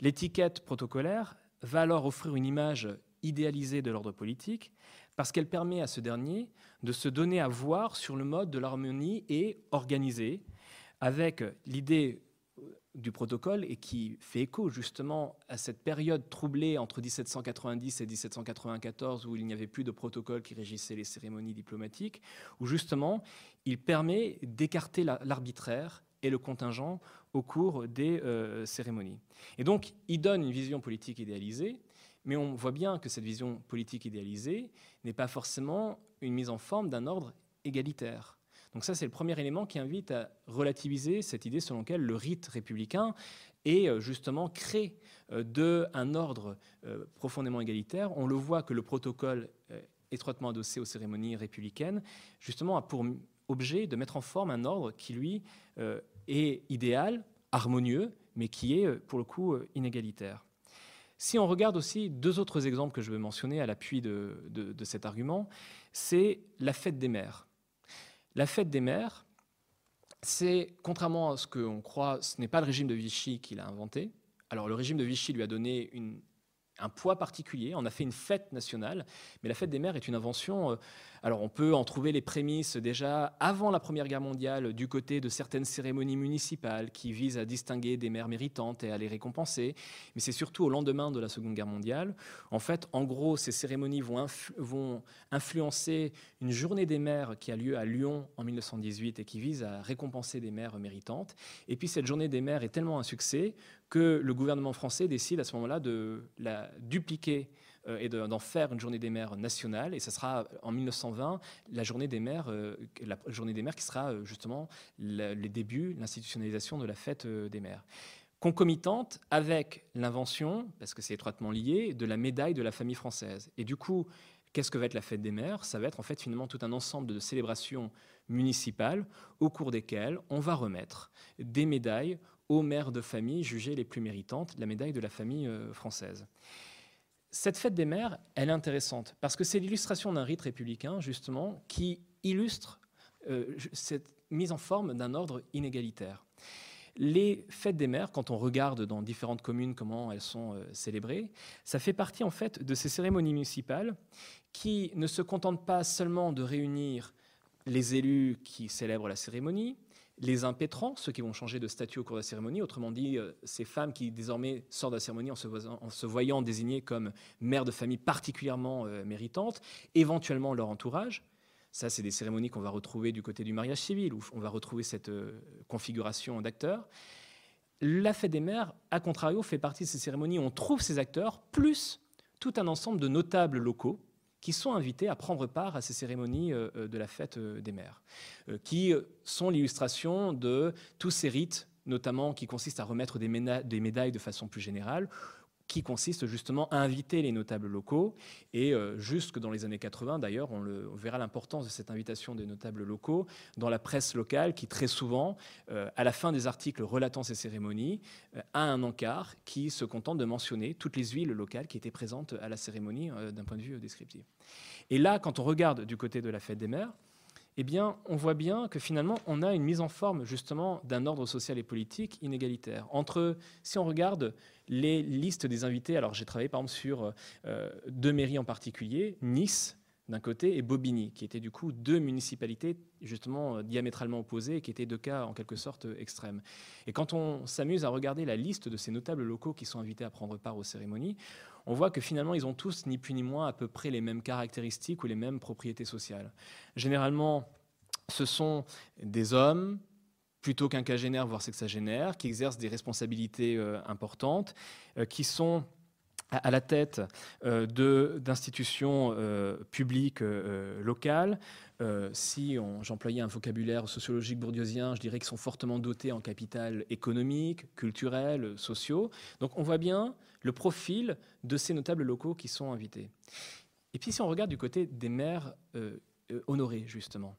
L'étiquette protocolaire va alors offrir une image idéalisée de l'ordre politique parce qu'elle permet à ce dernier de se donner à voir sur le mode de l'harmonie et organisé, avec l'idée du protocole et qui fait écho justement à cette période troublée entre 1790 et 1794 où il n'y avait plus de protocole qui régissait les cérémonies diplomatiques, où justement il permet d'écarter l'arbitraire et le contingent au cours des euh, cérémonies. Et donc il donne une vision politique idéalisée, mais on voit bien que cette vision politique idéalisée n'est pas forcément une mise en forme d'un ordre égalitaire. Donc ça, c'est le premier élément qui invite à relativiser cette idée selon laquelle le rite républicain est euh, justement créé euh, d'un ordre profondément égalitaire. On le voit que le protocole étroitement adossé aux cérémonies républicaines, justement, a pour objet de mettre en forme un ordre qui, lui, est idéal, harmonieux, mais qui est, pour le coup, inégalitaire. Si on regarde aussi deux autres exemples que je veux mentionner à l'appui de, de cet argument, c'est la fête des mères. La fête des mères, c'est, contrairement à ce qu'on croit, ce n'est pas le régime de Vichy qui l'a inventé. Alors le régime de Vichy lui a donné un poids particulier, on a fait une fête nationale, mais la fête des mères est une invention euh, alors on peut en trouver les prémices déjà avant la Première Guerre mondiale du côté de certaines cérémonies municipales qui visent à distinguer des mères méritantes et à les récompenser, mais c'est surtout au lendemain de la Seconde Guerre mondiale. En fait, en gros, ces cérémonies vont, vont influencer une journée des mères qui a lieu à Lyon en 1918 et qui vise à récompenser des mères méritantes. Et puis cette journée des mères est tellement un succès que le gouvernement français décide à ce moment-là de la dupliquer euh, et d'en faire une journée des mères nationale. Et ce sera en 1920 la journée des mères, euh, la journée des qui sera euh, justement les débuts, l'institutionnalisation de la fête des mères concomitante avec l'invention, parce que c'est étroitement lié, de la médaille de la famille française. Et du coup, qu'est-ce que va être la fête des mères Ça va être en fait finalement tout un ensemble de célébrations municipales au cours desquelles on va remettre des médailles aux mères de famille jugées les plus méritantes, la médaille de la famille française. Cette fête des mères, elle est intéressante parce que c'est l'illustration d'un rite républicain, justement, qui illustre euh, cette mise en forme d'un ordre inégalitaire. Les fêtes des mères, quand on regarde dans différentes communes comment elles sont euh, célébrées, ça fait partie en fait de ces cérémonies municipales qui ne se contentent pas seulement de réunir les élus qui célèbrent la cérémonie, les impétrants, ceux qui vont changer de statut au cours de la cérémonie, autrement dit, euh, ces femmes qui désormais sortent de la cérémonie en se, voyant, désignées comme mères de famille particulièrement euh, méritantes, éventuellement leur entourage. Ça, c'est des cérémonies qu'on va retrouver du côté du mariage civil, où on va retrouver cette euh, configuration d'acteurs. La fête des mères, à contrario, fait partie de ces cérémonies où on trouve ces acteurs, plus tout un ensemble de notables locaux, qui sont invités à prendre part à ces cérémonies euh, euh, de la fête euh, des mères, qui sont l'illustration de tous ces rites, notamment qui consistent à remettre des, médailles de façon plus générale, qui consiste justement à inviter les notables locaux. Et euh, jusque dans les années 80, d'ailleurs, on, verra l'importance de cette invitation des notables locaux dans la presse locale, qui très souvent, euh, à la fin des articles relatant ces cérémonies, euh, a un encart qui se contente de mentionner toutes les huiles locales qui étaient présentes à la cérémonie d'un point de vue descriptif. Et là, quand on regarde du côté de la fête des mères, eh bien, on voit bien que finalement, on a une mise en forme justement d'un ordre social et politique inégalitaire. Entre, si on regarde les listes des invités, alors j'ai travaillé par exemple sur euh, deux mairies en particulier, Nice d'un côté et Bobigny, qui étaient du coup deux municipalités justement euh, diamétralement opposées qui étaient deux cas en quelque sorte extrêmes. Et quand on s'amuse à regarder la liste de ces notables locaux qui sont invités à prendre part aux cérémonies, on voit que finalement, ils ont tous, ni plus ni moins, à peu près les mêmes caractéristiques ou les mêmes propriétés sociales. Généralement, ce sont des hommes, plutôt qu'un quinquagénaire, voire sexagénaire, qui exercent des responsabilités euh, importantes, euh, qui sont à la tête euh, d'institutions publiques locales. si j'employais un vocabulaire sociologique bourdieusien, je dirais qu'ils sont fortement dotés en capital économique, culturel, sociaux. Donc on voit bien le profil de ces notables locaux qui sont invités. Et puis si on regarde du côté des maires euh, euh, honorés, justement.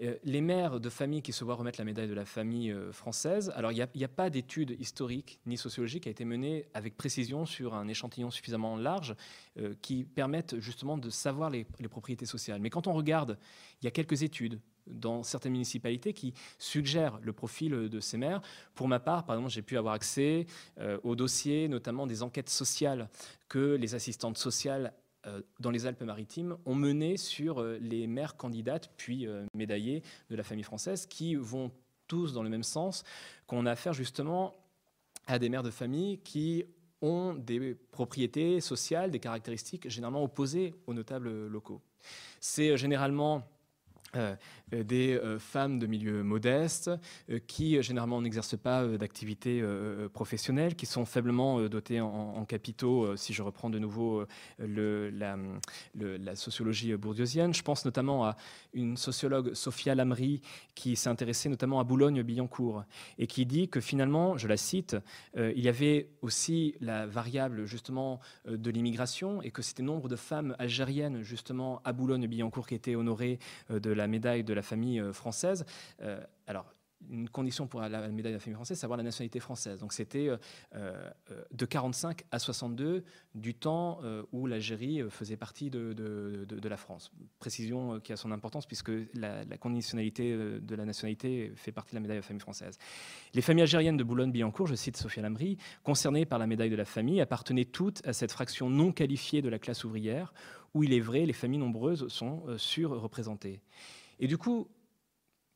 Euh, les mères de famille qui se voient remettre la médaille de la famille française, alors il n'y a, pas d'étude historique ni sociologique qui a été menée avec précision sur un échantillon suffisamment large qui permette justement de savoir les propriétés sociales. Mais quand on regarde, il y a quelques études dans certaines municipalités qui suggèrent le profil de ces maires. Pour ma part, par exemple, j'ai pu avoir accès euh, aux dossiers, notamment des enquêtes sociales que les assistantes sociales euh, dans les Alpes-Maritimes ont menées sur euh, les maires candidates puis médaillées de la famille française qui vont tous dans le même sens, qu'on a affaire justement à des mères de famille qui ont des propriétés sociales, des caractéristiques généralement opposées aux notables locaux. C'est généralement euh, euh, des euh, femmes de milieu modeste qui généralement n'exercent pas d'activité professionnelle, qui sont faiblement dotées en, capitaux, si je reprends de nouveau la, sociologie bourdieusienne. Je pense notamment à une sociologue, Sophia Lamry, qui s'est intéressée notamment à Boulogne-Billancourt et qui dit que finalement, je la cite, il y avait aussi la variable justement de l'immigration et que c'était nombre de femmes algériennes justement à Boulogne-Billancourt qui étaient honorées de la médaille de la famille euh, française. Euh, alors, une condition pour la médaille de la famille française, c'est avoir la nationalité française. Donc c'était euh, de 45 à 62 du temps où l'Algérie faisait partie de, la France. Précision qui a son importance puisque la, conditionnalité de la nationalité fait partie de la médaille de la famille française. Les familles algériennes de Boulogne-Billancourt, je cite Sophia Lamry, concernées par la médaille de la famille, appartenaient toutes à cette fraction non qualifiée de la classe ouvrière où il est vrai, les familles nombreuses sont surreprésentées. Et du coup,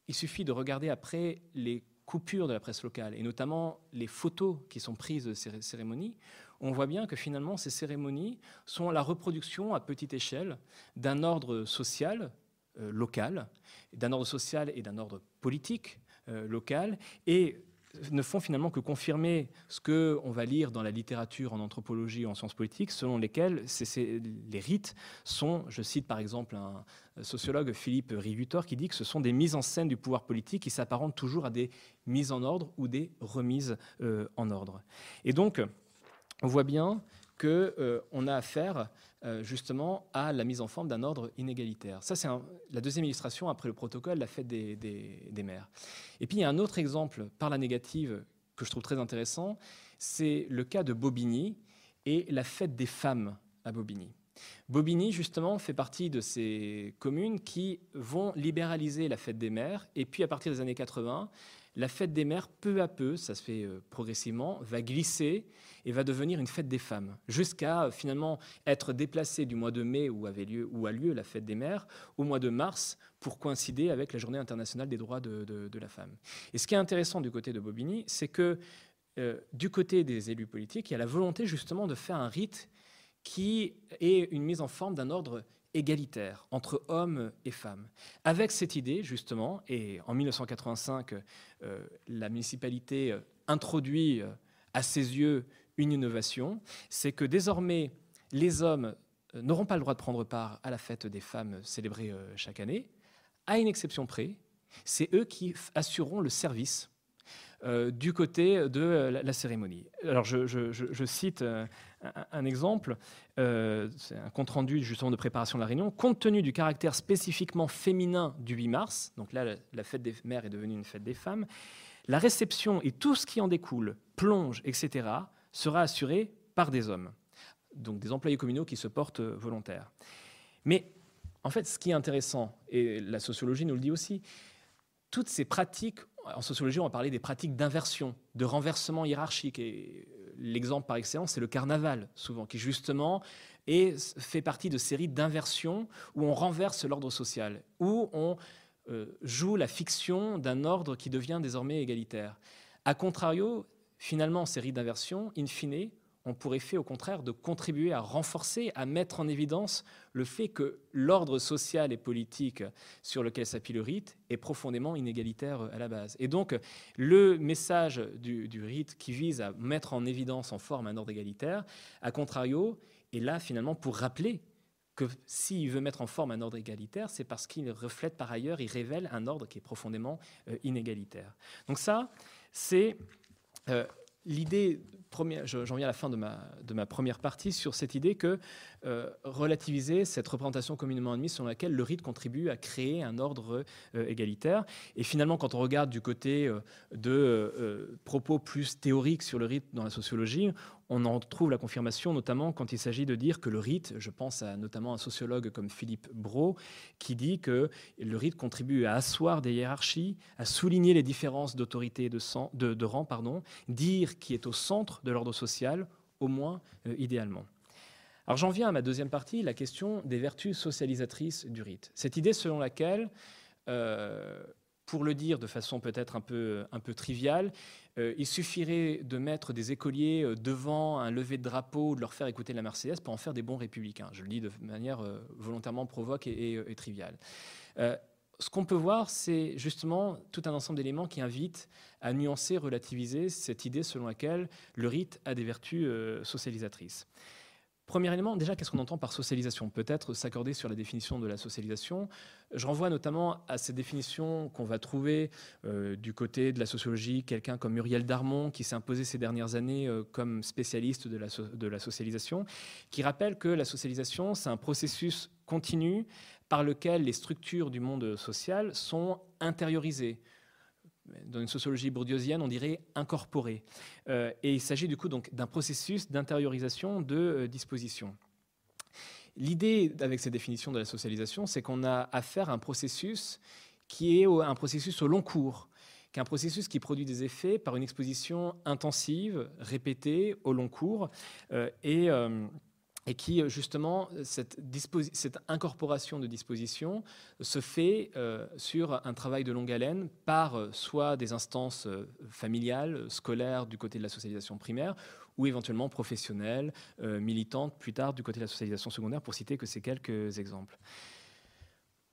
il suffit de regarder après les coupures de la presse locale, et notamment les photos qui sont prises de ces cérémonies, on voit bien que finalement ces cérémonies sont la reproduction à petite échelle d'un ordre social euh, local, d'un ordre social et d'un ordre politique euh, local, et ne font finalement que confirmer ce qu'on va lire dans la littérature en anthropologie ou en sciences politiques, selon lesquels les rites sont, je cite par exemple un sociologue Philippe Rivutor qui dit que ce sont des mises en scène du pouvoir politique qui s'apparentent toujours à des mises en ordre ou des remises euh, en ordre. Et donc, on voit bien qu'on euh, a affaire euh, justement à la mise en forme d'un ordre inégalitaire. Ça, c'est la deuxième illustration après le protocole, la fête des, des, mères. Et puis, il y a un autre exemple par la négative que je trouve très intéressant, c'est le cas de Bobigny et la fête des femmes à Bobigny. Bobigny, justement, fait partie de ces communes qui vont libéraliser la fête des mères. Et puis, à partir des années 80, la fête des mères, peu à peu, ça se fait euh, progressivement, va glisser et va devenir une fête des femmes, jusqu'à euh, finalement être déplacée du mois de mai où, avait lieu, où a lieu la fête des mères au mois de mars pour coïncider avec la journée internationale des droits de, la femme. Et ce qui est intéressant du côté de Bobigny, c'est que euh, du côté des élus politiques, il y a la volonté justement de faire un rite qui est une mise en forme d'un ordre égalitaire entre hommes et femmes. Avec cette idée, justement, et en 1985, euh, la municipalité euh, introduit euh, à ses yeux une innovation, c'est que désormais, les hommes n'auront pas le droit de prendre part à la fête des femmes célébrée chaque année, à une exception près, c'est eux qui assureront le service du côté de la, cérémonie. Alors je, cite un, exemple, c'est un compte-rendu justement de préparation de la réunion. Compte tenu du caractère spécifiquement féminin du 8 mars, donc là la fête des mères est devenue une fête des femmes, la réception et tout ce qui en découle, plonge, etc., sera assuré par des hommes, donc des employés communaux qui se portent volontaires. Mais en fait, ce qui est intéressant, et la sociologie nous le dit aussi, toutes ces pratiques, en sociologie, on va parler des pratiques d'inversion, de renversement hiérarchique. Et l'exemple par excellence, c'est le carnaval, souvent, qui justement fait partie de séries d'inversions où on renverse l'ordre social, où on euh, joue la fiction d'un ordre qui devient désormais égalitaire. A contrario, finalement, série d'inversions, in fine, on pourrait fait au contraire de contribuer à renforcer, à mettre en évidence le fait que l'ordre social et politique sur lequel s'appuie le rite est profondément inégalitaire à la base. Et donc le message du, du rite qui vise à mettre en évidence en forme un ordre égalitaire, à contrario, est là finalement pour rappeler que s'il veut mettre en forme un ordre égalitaire, c'est parce qu'il reflète par ailleurs, il révèle un ordre qui est profondément euh, inégalitaire. Donc ça, c'est euh, l'idée j'en viens à la fin de ma, première partie, sur cette idée que euh, relativiser cette représentation communément admise selon laquelle le rite contribue à créer un ordre euh, égalitaire. Et finalement, quand on regarde du côté euh, de propos plus théoriques sur le rite dans la sociologie, on en trouve la confirmation, notamment quand il s'agit de dire que le rite, je pense à notamment un sociologue comme Philippe Brault, qui dit que le rite contribue à asseoir des hiérarchies, à souligner les différences d'autorité et de, rang, pardon, dire qui est au centre de l'ordre social, au moins idéalement. Alors j'en viens à ma deuxième partie, la question des vertus socialisatrices du rite. Cette idée selon laquelle, euh, pour le dire de façon peut-être un peu, un peu triviale, euh, il suffirait de mettre des écoliers euh, devant un lever de drapeau, de leur faire écouter la Marseillaise pour en faire des bons républicains. Je le dis de manière volontairement provoque et, et triviale. ce qu'on peut voir, c'est justement tout un ensemble d'éléments qui invitent à nuancer, relativiser cette idée selon laquelle le rite a des vertus socialisatrices. Premier élément, déjà, qu'est-ce qu'on entend par socialisation? Peut-être s'accorder sur la définition de la socialisation. Je renvoie notamment à cette définition qu'on va trouver euh, du côté de la sociologie, quelqu'un comme Muriel Darmon, qui s'est imposé ces dernières années euh, comme spécialiste de la, de la socialisation, qui rappelle que la socialisation, c'est un processus continu par lequel les structures du monde social sont intériorisées dans une sociologie bourdieusienne, on dirait incorporé. Euh, et il s'agit du coup donc d'un processus d'intériorisation de euh, dispositions. L'idée avec cette définition de la socialisation, c'est qu'on a affaire à un processus qui est un processus au long cours, qui est un processus qui produit des effets par une exposition intensive, répétée, au long cours, euh, et et qui, euh, justement, cette, incorporation de dispositions se fait euh, sur un travail de longue haleine par euh, soit des instances familiales, scolaires du côté de la socialisation primaire, ou éventuellement professionnelles, militantes, plus tard du côté de la socialisation secondaire, pour citer que ces quelques exemples.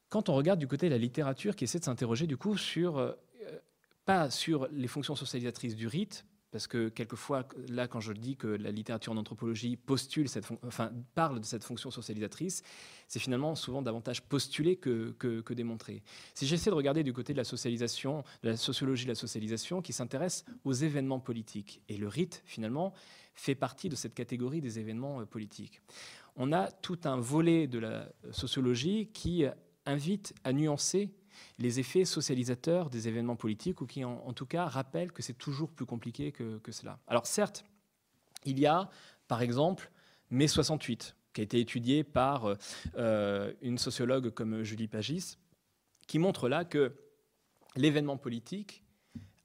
Quand on regarde du côté de la littérature qui essaie de s'interroger du coup sur, pas sur les fonctions socialisatrices du rite, parce que quelquefois, là, quand je dis que la littérature en anthropologie enfin, parle de cette fonction socialisatrice, c'est finalement souvent davantage postulé que, que, démontré. Si j'essaie de regarder du côté de la socialisation, de la sociologie de la socialisation, qui s'intéresse aux événements politiques, et le rite, finalement, fait partie de cette catégorie des événements euh, politiques, on a tout un volet de la sociologie qui invite à nuancer les effets socialisateurs des événements politiques ou qui, en, tout cas, rappellent que c'est toujours plus compliqué que, cela. Alors, certes, il y a, par exemple, mai 68, qui a été étudié par euh, une sociologue comme Julie Pagis, qui montre là que l'événement politique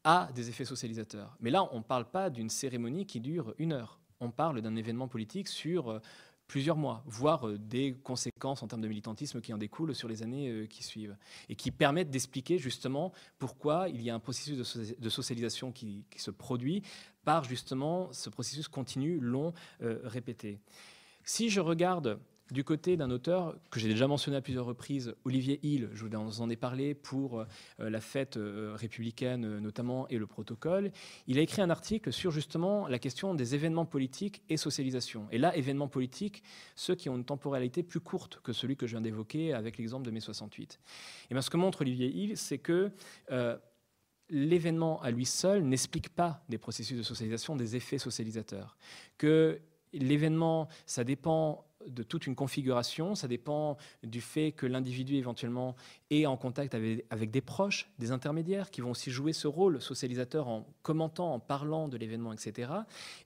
a des effets socialisateurs. Mais là, on ne parle pas d'une cérémonie qui dure une heure. On parle d'un événement politique sur euh, plusieurs mois, voire euh, des conséquences en termes de militantisme qui en découlent sur les années euh, qui suivent, et qui permettent d'expliquer justement pourquoi il y a un processus de socialisation qui, se produit par justement ce processus continu, long, euh, répété. Si je regarde du côté d'un auteur que j'ai déjà mentionné à plusieurs reprises, Olivier Hill, je vous en ai parlé pour euh, la fête euh, républicaine euh, notamment et le protocole, il a écrit un article sur justement la question des événements politiques et socialisation. Et là, événements politiques, ceux qui ont une temporalité plus courte que celui que je viens d'évoquer avec l'exemple de mai 68. Et ce que montre Olivier Hill, c'est que l'événement à lui seul n'explique pas des processus de socialisation, des effets socialisateurs. Que l'événement, ça dépend de toute une configuration, ça dépend du fait que l'individu éventuellement est en contact avec, des proches, des intermédiaires qui vont aussi jouer ce rôle socialisateur en commentant, en parlant de l'événement, etc.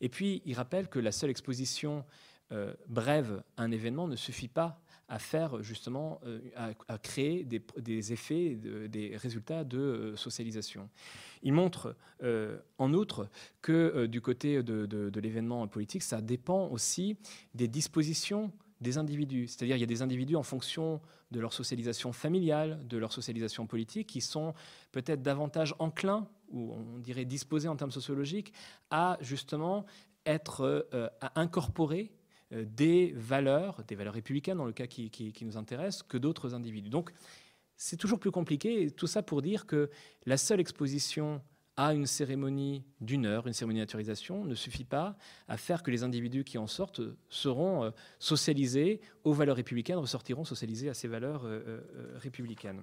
Et puis, il rappelle que la seule exposition euh, brève à un événement ne suffit pas à faire justement, euh, à, créer des, effets, des résultats de euh, socialisation. Il montre euh, en outre que du côté de, l'événement politique, ça dépend aussi des dispositions des individus. C'est-à-dire il y a des individus en fonction de leur socialisation familiale, de leur socialisation politique, qui sont peut-être davantage enclins, ou on dirait disposés en termes sociologiques, à justement être, à incorporer des valeurs, des valeurs républicaines dans le cas qui, nous intéresse, que d'autres individus. Donc c'est toujours plus compliqué, tout ça pour dire que la seule exposition à une cérémonie d'une heure, une cérémonie de naturalisation, ne suffit pas à faire que les individus qui en sortent seront euh, socialisés aux valeurs républicaines, ressortiront socialisés à ces valeurs euh, républicaines.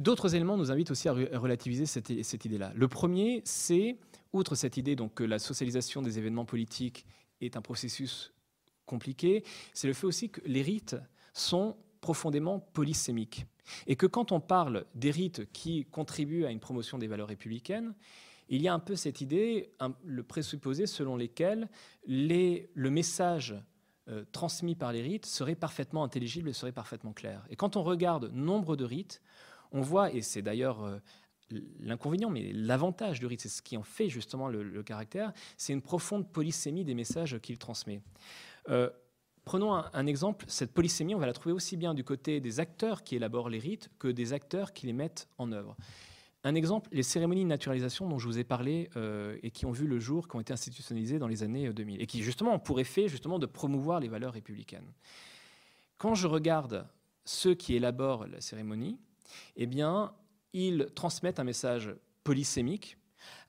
D'autres éléments nous invitent aussi à relativiser cette, idée-là. Le premier, c'est, outre cette idée donc, que la socialisation des événements politiques est un processus compliqué, c'est le fait aussi que les rites sont profondément polysémiques. Et que quand on parle des rites qui contribuent à une promotion des valeurs républicaines, il y a un peu cette idée, le présupposé selon lesquels le message euh, transmis par les rites serait parfaitement intelligible et serait parfaitement clair. Et quand on regarde nombre de rites, on voit, et c'est d'ailleurs euh, l'inconvénient, mais l'avantage du rite, c'est ce qui en fait justement le, caractère, c'est une profonde polysémie des messages qu'il transmet. Euh, prenons un, exemple, cette polysémie, on va la trouver aussi bien du côté des acteurs qui élaborent les rites que des acteurs qui les mettent en œuvre. Un exemple, les cérémonies de naturalisation dont je vous ai parlé euh, et qui ont vu le jour, qui ont été institutionnalisées dans les années 2000 et qui justement ont pour effet justement de promouvoir les valeurs républicaines. Quand je regarde ceux qui élaborent la cérémonie, eh bien, ils transmettent un message polysémique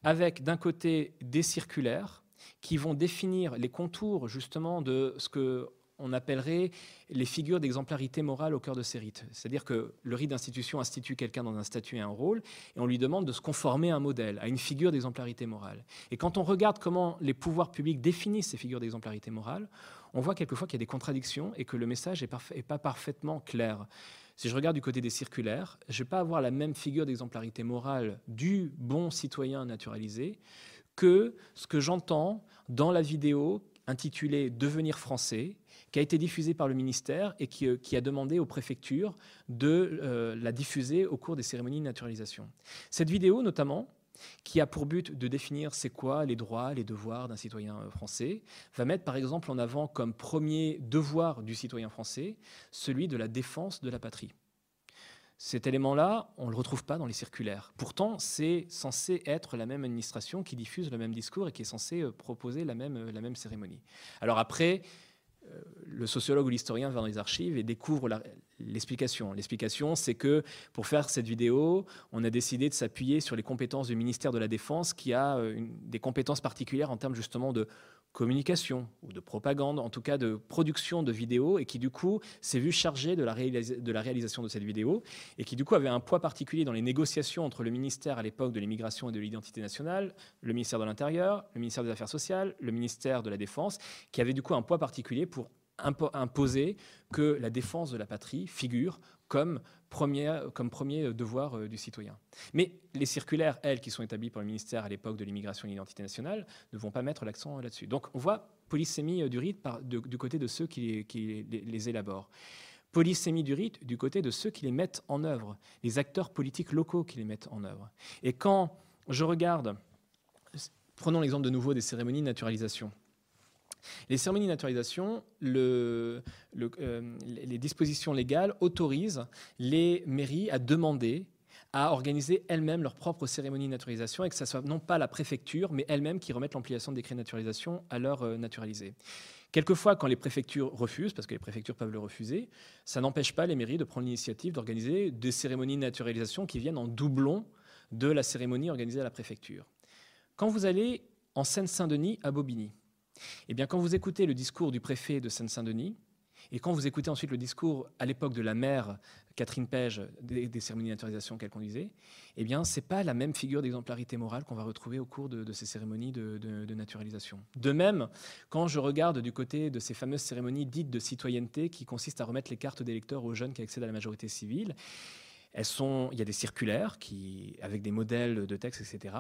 avec d'un côté des circulaires qui vont définir les contours justement de ce que on appellerait les figures d'exemplarité morale au cœur de ces rites. C'est-à-dire que le rite d'institution institue quelqu'un dans un statut et un rôle, et on lui demande de se conformer à un modèle, à une figure d'exemplarité morale. Et quand on regarde comment les pouvoirs publics définissent ces figures d'exemplarité morale, on voit quelquefois qu'il y a des contradictions et que le message n'est pas parfaitement clair. Si je regarde du côté des circulaires, je ne vais pas avoir la même figure d'exemplarité morale du bon citoyen naturalisé que ce que j'entends dans la vidéo intitulée Devenir français, qui a été diffusée par le ministère et qui, euh, a demandé aux préfectures de euh, la diffuser au cours des cérémonies de naturalisation. Cette vidéo, notamment, qui a pour but de définir c'est quoi les droits, les devoirs d'un citoyen euh, français, va mettre par exemple en avant comme premier devoir du citoyen français celui de la défense de la patrie. Cet élément-là, on ne le retrouve pas dans les circulaires. Pourtant, c'est censé être la même administration qui diffuse le même discours et qui est censé euh, proposer la même, euh, la même cérémonie. Alors après, le sociologue ou l'historien va dans les archives et découvre l'explication. L'explication, c'est que pour faire cette vidéo, on a décidé de s'appuyer sur les compétences du ministère de la Défense qui a euh, des compétences particulières en termes justement de communication ou de propagande, en tout cas de production de vidéos, et qui du coup s'est vu chargé de la, réalisation de cette vidéo, et qui du coup avait un poids particulier dans les négociations entre le ministère à l'époque de l'immigration et de l'identité nationale, le ministère de l'Intérieur, le ministère des Affaires sociales, le ministère de la Défense, qui avait du coup un poids particulier pour imposer que la défense de la patrie figure comme premier, comme premier devoir euh, du citoyen. Mais les circulaires, elles, qui sont établies par le ministère à l'époque de l'immigration et de l'identité nationale, ne vont pas mettre l'accent là-dessus. Donc on voit polysémie euh, du rite du côté de ceux qui, les élaborent. Polysémie du rite du côté de ceux qui les mettent en œuvre, les acteurs politiques locaux qui les mettent en œuvre. Et quand je regarde, prenons l'exemple de nouveau des cérémonies de naturalisation. Les cérémonies de naturalisation, euh, les dispositions légales autorisent les mairies à demander à organiser elles-mêmes leur propre cérémonie de naturalisation et que ce soit non pas la préfecture, mais elles-mêmes qui remettent l'ampliation de décrets de naturalisation à leur euh, naturalisés. Quelquefois, quand les préfectures refusent, parce que les préfectures peuvent le refuser, ça n'empêche pas les mairies de prendre l'initiative d'organiser des cérémonies de naturalisation qui viennent en doublon de la cérémonie organisée à la préfecture. Quand vous allez en Seine-Saint-Denis, à Bobigny, eh bien, quand vous écoutez le discours du préfet de Seine-Saint-Denis, et quand vous écoutez ensuite le discours à l'époque de la maire Catherine Page des, cérémonies de naturalisation qu'elle conduisait, eh bien, c'est pas la même figure d'exemplarité morale qu'on va retrouver au cours de, ces cérémonies de, de, naturalisation. De même, quand je regarde du côté de ces fameuses cérémonies dites de citoyenneté qui consistent à remettre les cartes d'électeurs aux jeunes qui accèdent à la majorité civile, elles sont, il y a des circulaires qui, avec des modèles de texte, etc.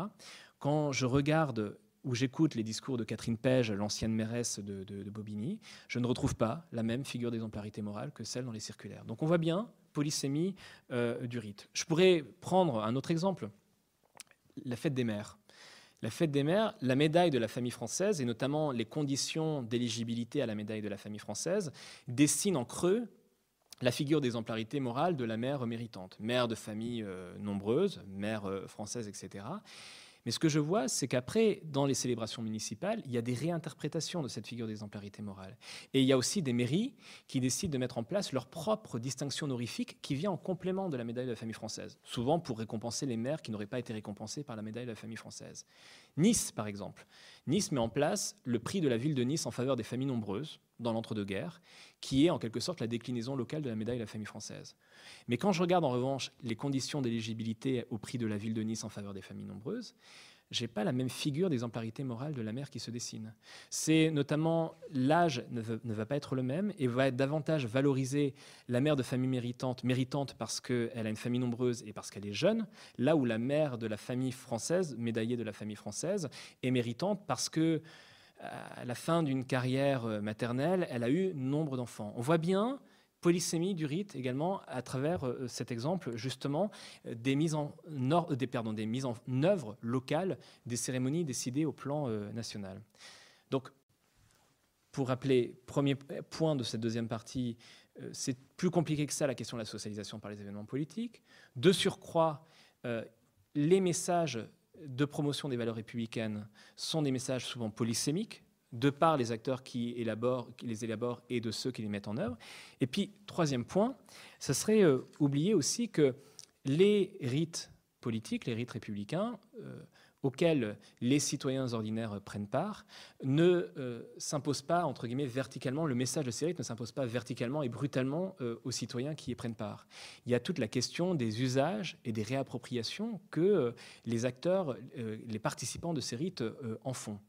Quand je regarde où j'écoute les discours de Catherine Page, l'ancienne mairesse de, Bobigny, je ne retrouve pas la même figure d'exemplarité morale que celle dans les circulaires. Donc on voit bien polysémie euh, du rite. Je pourrais prendre un autre exemple, la fête des mères. La fête des mères, la médaille de la famille française, et notamment les conditions d'éligibilité à la médaille de la famille française, dessinent en creux la figure d'exemplarité morale de la mère méritante, mère de famille euh, nombreuse, mère euh, française, etc. Mais ce que je vois, c'est qu'après, dans les célébrations municipales, il y a des réinterprétations de cette figure d'exemplarité morale. Et il y a aussi des mairies qui décident de mettre en place leur propre distinction honorifique qui vient en complément de la médaille de la famille française, souvent pour récompenser les maires qui n'auraient pas été récompensés par la médaille de la famille française. Nice, par exemple. Nice met en place le prix de la ville de Nice en faveur des familles nombreuses, dans l'entre-deux-guerres, qui est en quelque sorte la déclinaison locale de la médaille de la famille française. Mais quand je regarde en revanche les conditions d'éligibilité au prix de la ville de Nice en faveur des familles nombreuses, j'ai pas la même figure d'exemplarité morale de la mère qui se dessine. C'est notamment l'âge ne, va pas être le même et va être davantage valoriser la mère de famille méritante, méritante parce qu'elle a une famille nombreuse et parce qu'elle est jeune, là où la mère de la famille française, médaillée de la famille française, est méritante parce que à la fin d'une carrière maternelle, elle a eu nombre d'enfants. On voit bien polysémie du rite également à travers euh, cet exemple justement euh, des mises en, des, mises en œuvre locales des cérémonies décidées au plan euh, national. Donc, pour rappeler, premier point de cette deuxième partie, c'est plus compliqué que ça la question de la socialisation par les événements politiques. De surcroît, les messages de promotion des valeurs républicaines sont des messages souvent polysémiques, de par les acteurs qui, élaborent, qui les élaborent et de ceux qui les mettent en œuvre. Et puis, troisième point, ça serait euh, oublier aussi que les rites politiques, les rites républicains, euh, auxquels les citoyens ordinaires prennent part, ne euh, s'imposent pas, entre guillemets, verticalement, le message de ces rites ne s'impose pas verticalement et brutalement aux citoyens qui y prennent part. Il y a toute la question des usages et des réappropriations que les acteurs, les participants de ces rites en font.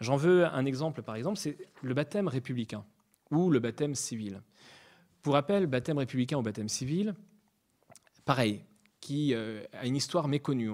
J'en veux un exemple, par exemple, c'est le baptême républicain ou le baptême civil. Pour rappel, baptême républicain ou baptême civil, pareil, qui euh, a une histoire méconnue.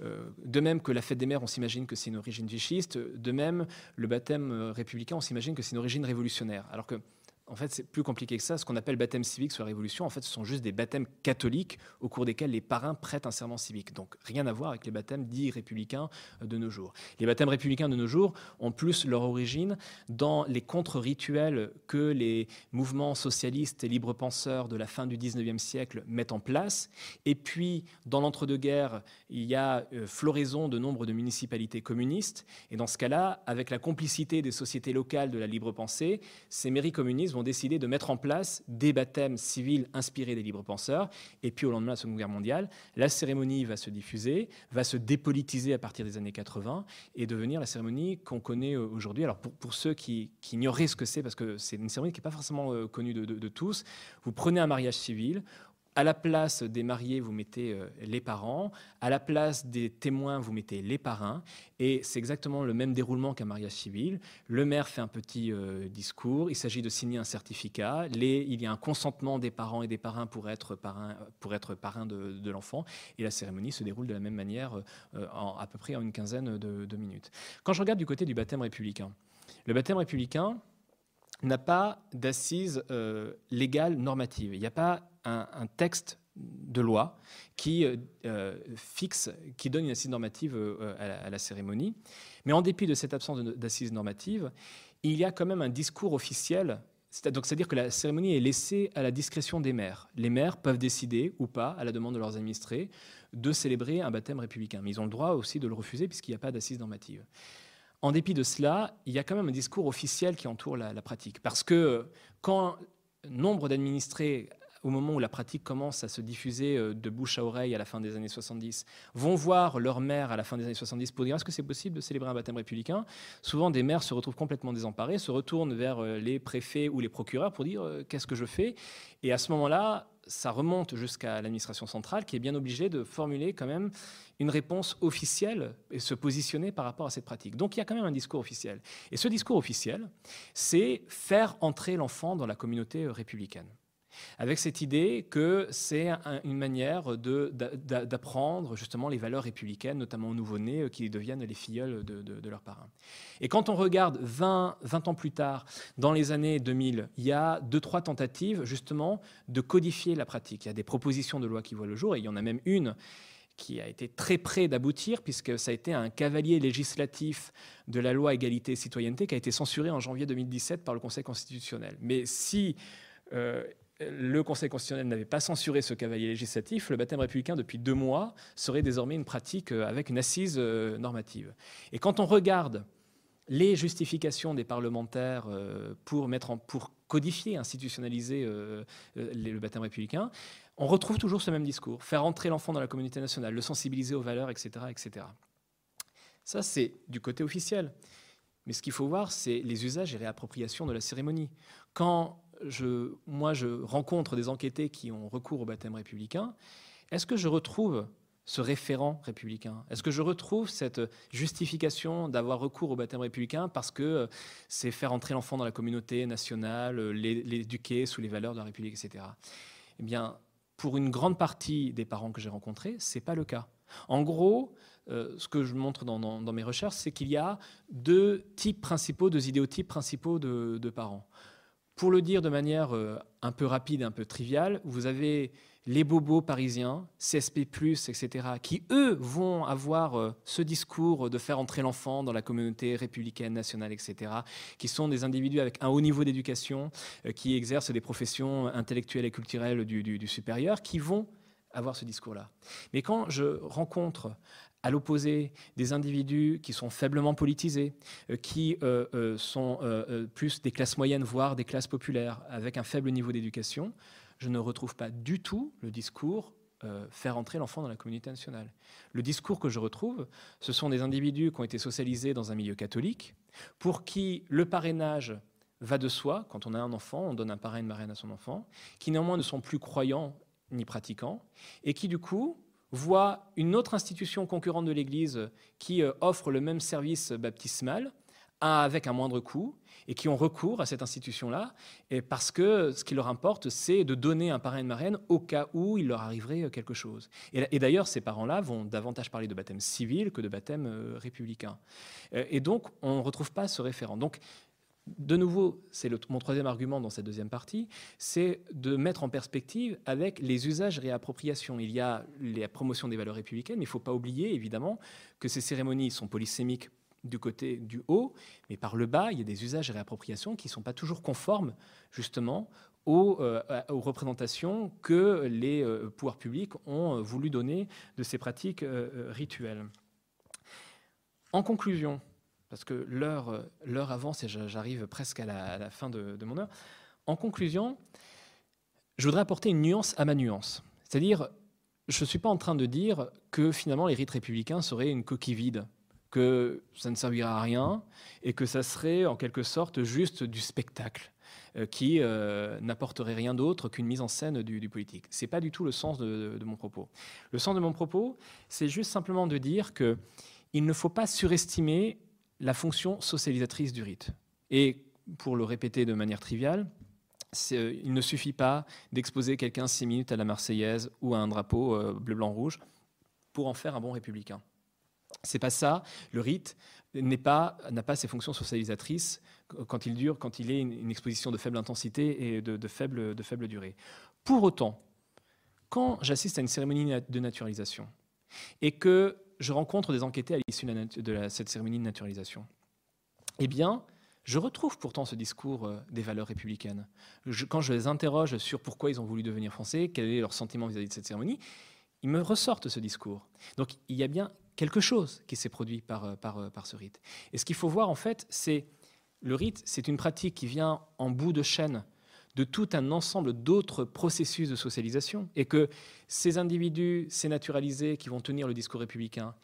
Euh, de même que la fête des mères, on s'imagine que c'est une origine vichiste, de même, le baptême euh, républicain, on s'imagine que c'est une origine révolutionnaire. Alors que en fait, c'est plus compliqué que ça. Ce qu'on appelle baptême civique sur la Révolution, en fait, ce sont juste des baptêmes catholiques au cours desquels les parrains prêtent un serment civique. Donc, rien à voir avec les baptêmes dits républicains de nos jours. Les baptêmes républicains de nos jours ont plus leur origine dans les contre-rituels que les mouvements socialistes et libre-penseurs de la fin du 19e siècle mettent en place. Et puis, dans l'entre-deux-guerres, il y a euh, floraison de nombre de municipalités communistes. Et dans ce cas-là, avec la complicité des sociétés locales de la libre-pensée, ces mairies communistes vont décider de mettre en place des baptêmes civils inspirés des libres penseurs. Et puis au lendemain de la Seconde Guerre mondiale, la cérémonie va se diffuser, va se dépolitiser à partir des années 80 et devenir la cérémonie qu'on connaît euh, aujourd'hui. Alors pour, ceux qui, ignoreraient ce que c'est, parce que c'est une cérémonie qui n'est pas forcément euh, connue de tous, vous prenez un mariage civil, à la place des mariés, vous mettez euh, les parents. À la place des témoins, vous mettez les parrains. Et c'est exactement le même déroulement qu'un mariage civil. Le maire fait un petit euh, discours. Il s'agit de signer un certificat. il y a un consentement des parents et des parrains pour être parrain, pour être parrain de, l'enfant. Et la cérémonie se déroule de la même manière, euh, à peu près en une quinzaine de minutes. Quand je regarde du côté du baptême républicain, le baptême républicain, n'a pas d'assise légale normative. Il n'y a pas un, texte de loi qui euh, euh, fixe, qui donne une assise normative euh, à, la, cérémonie. Mais en dépit de cette absence d'assise normative, il y a quand même un discours officiel. C'est-à-dire que la cérémonie est laissée à la discrétion des maires. Les maires peuvent décider ou pas, à la demande de leurs administrés, de célébrer un baptême républicain. Mais ils ont le droit aussi de le refuser puisqu'il n'y a pas d'assise normative. En dépit de cela, il y a quand même un discours officiel qui entoure la pratique. Parce que quand nombre d'administrés au moment où la pratique commence à se diffuser euh, de bouche à oreille à la fin des années 70, vont voir leur mère à la fin des années 70 pour dire est-ce que c'est possible de célébrer un baptême républicain? Souvent, des maires se retrouvent complètement désemparés, se retournent vers euh, les préfets ou les procureurs pour dire euh, qu'est-ce que je fais? Et à ce moment-là, ça remonte jusqu'à l'administration centrale qui est bien obligée de formuler quand même une réponse officielle et se positionner par rapport à cette pratique. Donc il y a quand même un discours officiel. Et ce discours officiel, c'est faire entrer l'enfant dans la communauté républicaine avec cette idée que c'est une manière d'apprendre justement les valeurs républicaines, notamment aux nouveau-nés euh, qui deviennent les filleuls de, leurs parents. Et quand on regarde 20, 20 ans plus tard, dans les années 2000, il y a deux, trois tentatives justement de codifier la pratique. Il y a des propositions de loi qui voient le jour, et il y en a même une qui a été très près d'aboutir, puisque ça a été un cavalier législatif de la loi égalité et citoyenneté qui a été censuré en janvier 2017 par le Conseil constitutionnel. Mais si euh, le Conseil constitutionnel n'avait pas censuré ce cavalier législatif, le baptême républicain, depuis deux mois, serait désormais une pratique euh, avec une assise euh, normative. Et quand on regarde les justifications des parlementaires euh, pour, mettre pour codifier, institutionnaliser le baptême républicain, on retrouve toujours ce même discours, faire entrer l'enfant dans la communauté nationale, le sensibiliser aux valeurs, etc. etc. Ça, c'est du côté officiel. Mais ce qu'il faut voir, c'est les usages et réappropriations de la cérémonie. Quand je, moi, je rencontre des enquêtés qui ont recours au baptême républicain, est-ce que je retrouve ce référent républicain? Est-ce que je retrouve cette justification d'avoir recours au baptême républicain parce que euh, c'est faire entrer l'enfant dans la communauté nationale, euh, l'éduquer sous les valeurs de la République, etc. Eh bien, pour une grande partie des parents que j'ai rencontrés, c'est pas le cas. En gros, euh, ce que je montre dans, mes recherches, c'est qu'il y a deux types principaux, deux idéotypes principaux de, parents. Pour le dire de manière un peu rapide, un peu triviale, vous avez les bobos parisiens, CSP, etc., qui, eux, vont avoir euh, ce discours de faire entrer l'enfant dans la communauté républicaine, nationale, etc., qui sont des individus avec un haut niveau d'éducation, euh, qui exercent des professions intellectuelles et culturelles du, supérieur, qui vont avoir ce discours-là. Mais quand je rencontre à l'opposé des individus qui sont faiblement politisés, euh, qui sont plus des classes moyennes, voire des classes populaires, avec un faible niveau d'éducation, je ne retrouve pas du tout le discours euh, faire entrer l'enfant dans la communauté nationale. Le discours que je retrouve, ce sont des individus qui ont été socialisés dans un milieu catholique, pour qui le parrainage va de soi. Quand on a un enfant, on donne un parrain, une marraine à son enfant, qui néanmoins ne sont plus croyants ni pratiquants, et qui du coup voient une autre institution concurrente de l'Église qui euh, offre le même service baptismal, avec un moindre coût, et qui ont recours à cette institution-là, parce que ce qui leur importe, c'est de donner un parrain et une marraine au cas où il leur arriverait quelque chose. Et, d'ailleurs, ces parents-là vont davantage parler de baptême civil que de baptême euh, républicain. Euh, et donc, on ne retrouve pas ce référent. De nouveau, c'est mon troisième argument dans cette deuxième partie, c'est de mettre en perspective avec les usages et réappropriations. Il y a la promotion des valeurs républicaines, mais il ne faut pas oublier, évidemment, que ces cérémonies sont polysémiques du côté du haut, mais par le bas, il y a des usages et réappropriations qui ne sont pas toujours conformes, justement, aux, euh, représentations que les euh, pouvoirs publics ont euh, voulu donner de ces pratiques rituelles. En conclusion, parce que l'heure avance et j'arrive presque à la, fin de, de, mon heure, en conclusion, je voudrais apporter une nuance à ma nuance. C'est-à-dire, je ne suis pas en train de dire que finalement les rites républicains seraient une coquille vide que ça ne servira à rien et que ça serait en quelque sorte juste du spectacle euh, qui euh, n'apporterait rien d'autre qu'une mise en scène du, politique. Ce n'est pas du tout le sens de, mon propos. Le sens de mon propos, c'est juste simplement de dire que il ne faut pas surestimer la fonction socialisatrice du rite. Et pour le répéter de manière triviale, euh, il ne suffit pas d'exposer quelqu'un six minutes à la Marseillaise ou à un drapeau bleu, blanc, rouge pour en faire un bon républicain. C'est pas ça. Le rite n'a pas ses fonctions socialisatrices quand il dure, quand il est une, exposition de faible intensité et de faible durée. Pour autant, quand j'assiste à une cérémonie de naturalisation et que je rencontre des enquêtés à l'issue de, cette cérémonie de naturalisation, eh bien, je retrouve pourtant ce discours euh, des valeurs républicaines. quand je les interroge sur pourquoi ils ont voulu devenir français, quel est leur sentiment vis à -vis de cette cérémonie, ils me ressortent ce discours. Donc il y a bien quelque chose qui s'est produit par, euh, euh, par ce rite. Et ce qu'il faut voir, en fait, c'est le rite, c'est une pratique qui vient en bout de chaîne de tout un ensemble d'autres processus de socialisation et que ces individus, ces naturalisés qui vont tenir le discours républicain,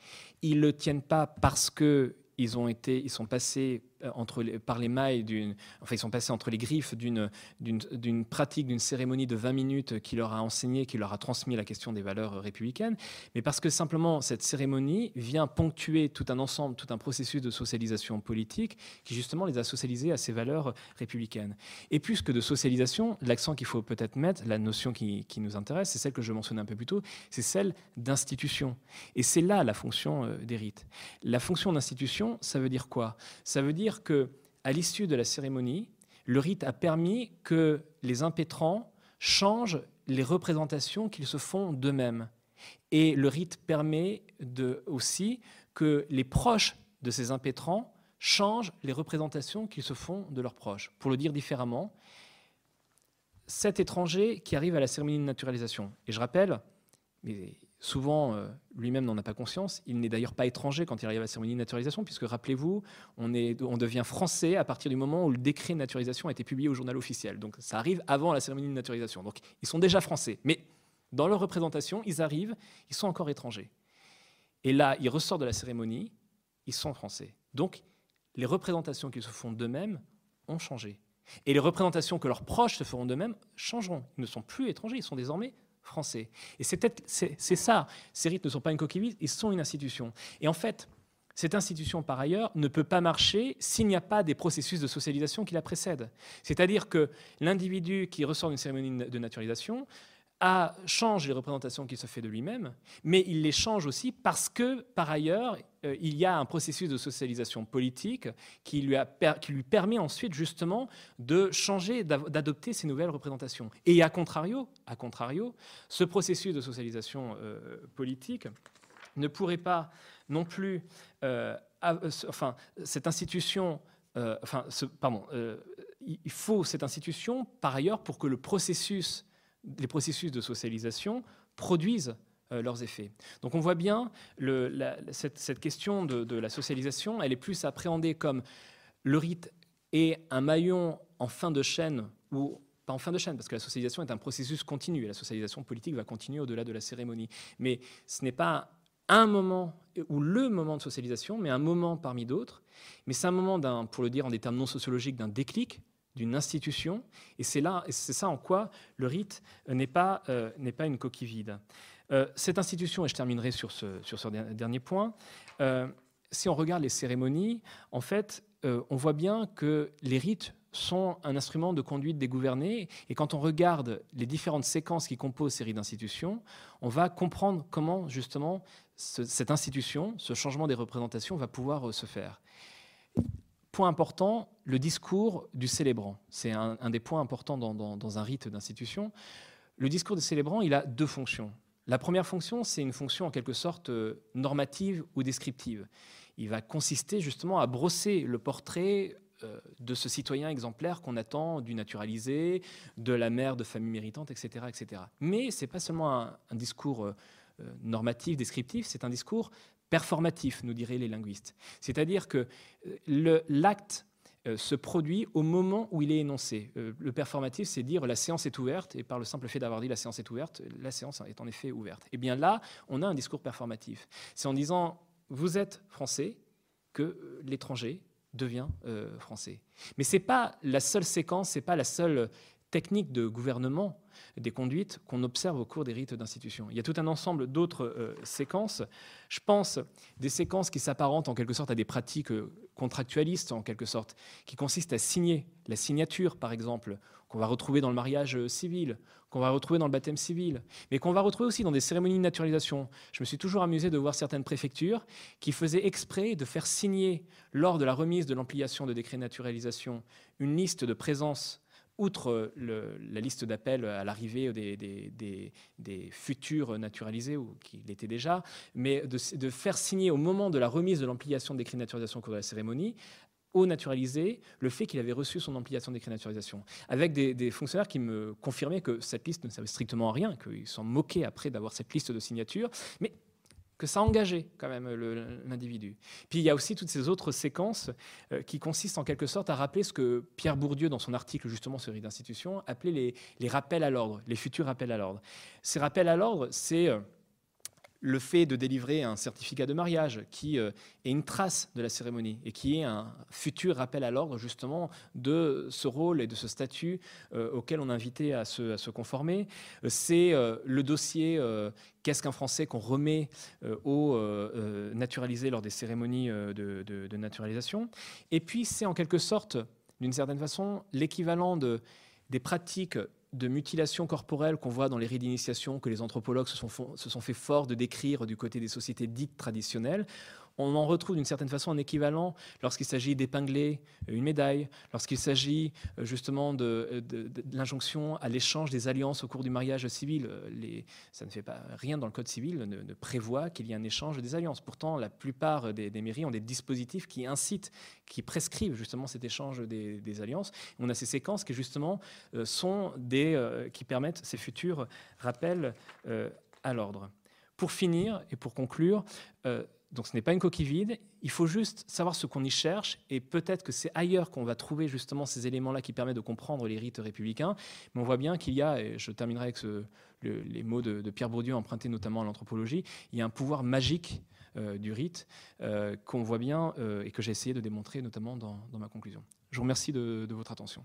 ils ne le tiennent pas parce que ils ont été, ils sont passés entre les, par les mailles d'une, enfin ils sont passés entre les griffes d'une, d'une, pratique, d'une cérémonie de 20 minutes qui leur a enseigné, qui leur a transmis la question des valeurs républicaines, mais parce que simplement cette cérémonie vient ponctuer tout un ensemble, tout un processus de socialisation politique qui justement les a socialisés à ces valeurs républicaines. Et plus que de socialisation, l'accent qu'il faut peut-être mettre, la notion qui, qui nous intéresse, c'est celle que je mentionnais un peu plus tôt, c'est celle d'institution. Et c'est là la fonction euh, des rites. La fonction d'institution, ça veut dire quoi? Ça veut dire que, à l'issue de la cérémonie, le rite a permis que les impétrants changent les représentations qu'ils se font d'eux-mêmes. Et le rite permet aussi que les proches de ces impétrants changent les représentations qu'ils se font de leurs proches. Pour le dire différemment, cet étranger qui arrive à la cérémonie de naturalisation, et je rappelle, mais souvent euh, lui-même n'en a pas conscience. Il n'est d'ailleurs pas étranger quand il arrive à la cérémonie de naturalisation, puisque rappelez-vous, on, on devient français à partir du moment où le décret de naturalisation a été publié au journal officiel. Donc ça arrive avant la cérémonie de naturalisation. Donc ils sont déjà français. Mais dans leur représentation, ils arrivent, ils sont encore étrangers. Et là, ils ressortent de la cérémonie, ils sont français. Donc les représentations qu'ils se font d'eux-mêmes ont changé. Et les représentations que leurs proches se feront d'eux-mêmes changeront. Ils ne sont plus étrangers, ils sont désormais français. Et c'est ça. Ces rites ne sont pas une coquille ils sont une institution. Et en fait, cette institution, par ailleurs, ne peut pas marcher s'il n'y a pas des processus de socialisation qui la précèdent. C'est-à-dire que l'individu qui ressort d'une cérémonie de naturalisation change les représentations qu'il se fait de lui-même, mais il les change aussi parce que, par ailleurs, euh, il y a un processus de socialisation politique qui lui, permet ensuite justement de changer, d'adopter ces nouvelles représentations. Et à contrario, contrario ce processus de socialisation euh, politique ne pourrait pas non plus, euh, enfin, cette institution, enfin, pardon, il faut cette institution par ailleurs pour que le processus les processus de socialisation produisent euh, leurs effets. Donc on voit bien cette, question de, la socialisation, elle est plus appréhendée comme le rite est un maillon en fin de chaîne, ou pas en fin de chaîne, parce que la socialisation est un processus continu, et la socialisation politique va continuer au-delà de la cérémonie. Mais ce n'est pas un moment ou le moment de socialisation, mais un moment parmi d'autres. Mais c'est un moment, pour le dire en des termes non sociologiques, d'un déclic, d'une institution. Et c'est là, c'est ça en quoi le rite euh, n'est pas, euh, n'est pas une coquille vide. Euh, cette institution, et je terminerai sur ce, sur ce dernier point, si on regarde les cérémonies, en fait, on voit bien que les rites sont un instrument de conduite des gouvernés. Et quand on regarde les différentes séquences qui composent ces rites d'institution, on va comprendre comment, justement, cette institution, ce changement des représentations va pouvoir se faire. Point important, le discours du célébrant. C'est un, des points importants dans, un rite d'institution. Le discours du célébrant, il a deux fonctions. La première fonction, c'est une fonction en quelque sorte euh, normative ou descriptive. Il va consister justement à brosser le portrait euh, de ce citoyen exemplaire qu'on attend du naturalisé, de la mère de famille méritante, etc. etc. Mais ce n'est pas seulement un, discours euh, normatif, descriptif, c'est un discours performatif, nous diraient les linguistes. C'est-à-dire que l'acte se produit au moment où il est énoncé. Euh, le performatif, c'est dire la séance est ouverte, et par le simple fait d'avoir dit la séance est ouverte, la séance est en effet ouverte. Et eh bien là, on a un discours performatif. C'est en disant vous êtes français que l'étranger devient français. Mais ce n'est pas la seule séquence, ce n'est pas la seule technique de gouvernement des conduites qu'on observe au cours des rites d'institution. Il y a tout un ensemble d'autres euh, séquences. Je pense des séquences qui s'apparentent en quelque sorte à des pratiques euh, contractualistes, en quelque sorte, qui consistent à signer la signature, par exemple, qu'on va retrouver dans le mariage euh, civil, qu'on va retrouver dans le baptême civil, mais qu'on va retrouver aussi dans des cérémonies de naturalisation. Je me suis toujours amusé de voir certaines préfectures qui faisaient exprès de faire signer, lors de la remise de l'ampliation de décret de naturalisation, une liste de présence outre la liste d'appels à l'arrivée des, futurs naturalisés, ou qui l'étaient déjà, mais de, faire signer au moment de la remise de l'ampliation de décret de naturalisation au cours de la cérémonie, au naturalisé le fait qu'il avait reçu son ampliation décret de naturalisation, avec des, fonctionnaires qui me confirmaient que cette liste ne servait strictement à rien, qu'ils s'en moquaient après d'avoir cette liste de signatures, mais que ça engageait quand même l'individu. Puis il y a aussi toutes ces autres séquences euh, qui consistent en quelque sorte à rappeler ce que Pierre Bourdieu, dans son article justement sur les d'institution, appelait les, les rappels à l'ordre, les futurs rappels à l'ordre. Ces rappels à l'ordre, c'est euh, le fait de délivrer un certificat de mariage qui euh, est une trace de la cérémonie et qui est un futur rappel à l'ordre justement de ce rôle et de ce statut euh, auquel on a invité à se, conformer. C'est euh, le dossier Qu'est-ce qu'un Français qu'on remet aux naturalisés lors des cérémonies de, naturalisation. Et puis c'est en quelque sorte, d'une certaine façon, l'équivalent de, des pratiques de mutilation corporelle qu'on voit dans les rites d'initiation, que les anthropologues se sont, se sont fait fort de décrire du côté des sociétés dites traditionnelles, on en retrouve d'une certaine façon un équivalent lorsqu'il s'agit d'épingler une médaille, lorsqu'il s'agit euh, justement de, l'injonction à l'échange des alliances au cours du mariage civil. Les, ça ne fait pas rien dans le code civil ne, prévoit qu'il y ait un échange des alliances. Pourtant, la plupart des, mairies ont des dispositifs qui incitent, qui prescrivent justement cet échange des, alliances. On a ces séquences qui justement euh, sont des euh, qui permettent ces futurs rappels à l'ordre. Pour finir et pour conclure, donc ce n'est pas une coquille vide, il faut juste savoir ce qu'on y cherche et peut-être que c'est ailleurs qu'on va trouver justement ces éléments-là qui permettent de comprendre les rites républicains. Mais on voit bien qu'il y a, et je terminerai avec les mots de, Pierre Bourdieu empruntés notamment à l'anthropologie, il y a un pouvoir magique du rite, qu'on voit bien et que j'ai essayé de démontrer notamment dans, ma conclusion. Je vous remercie de votre attention.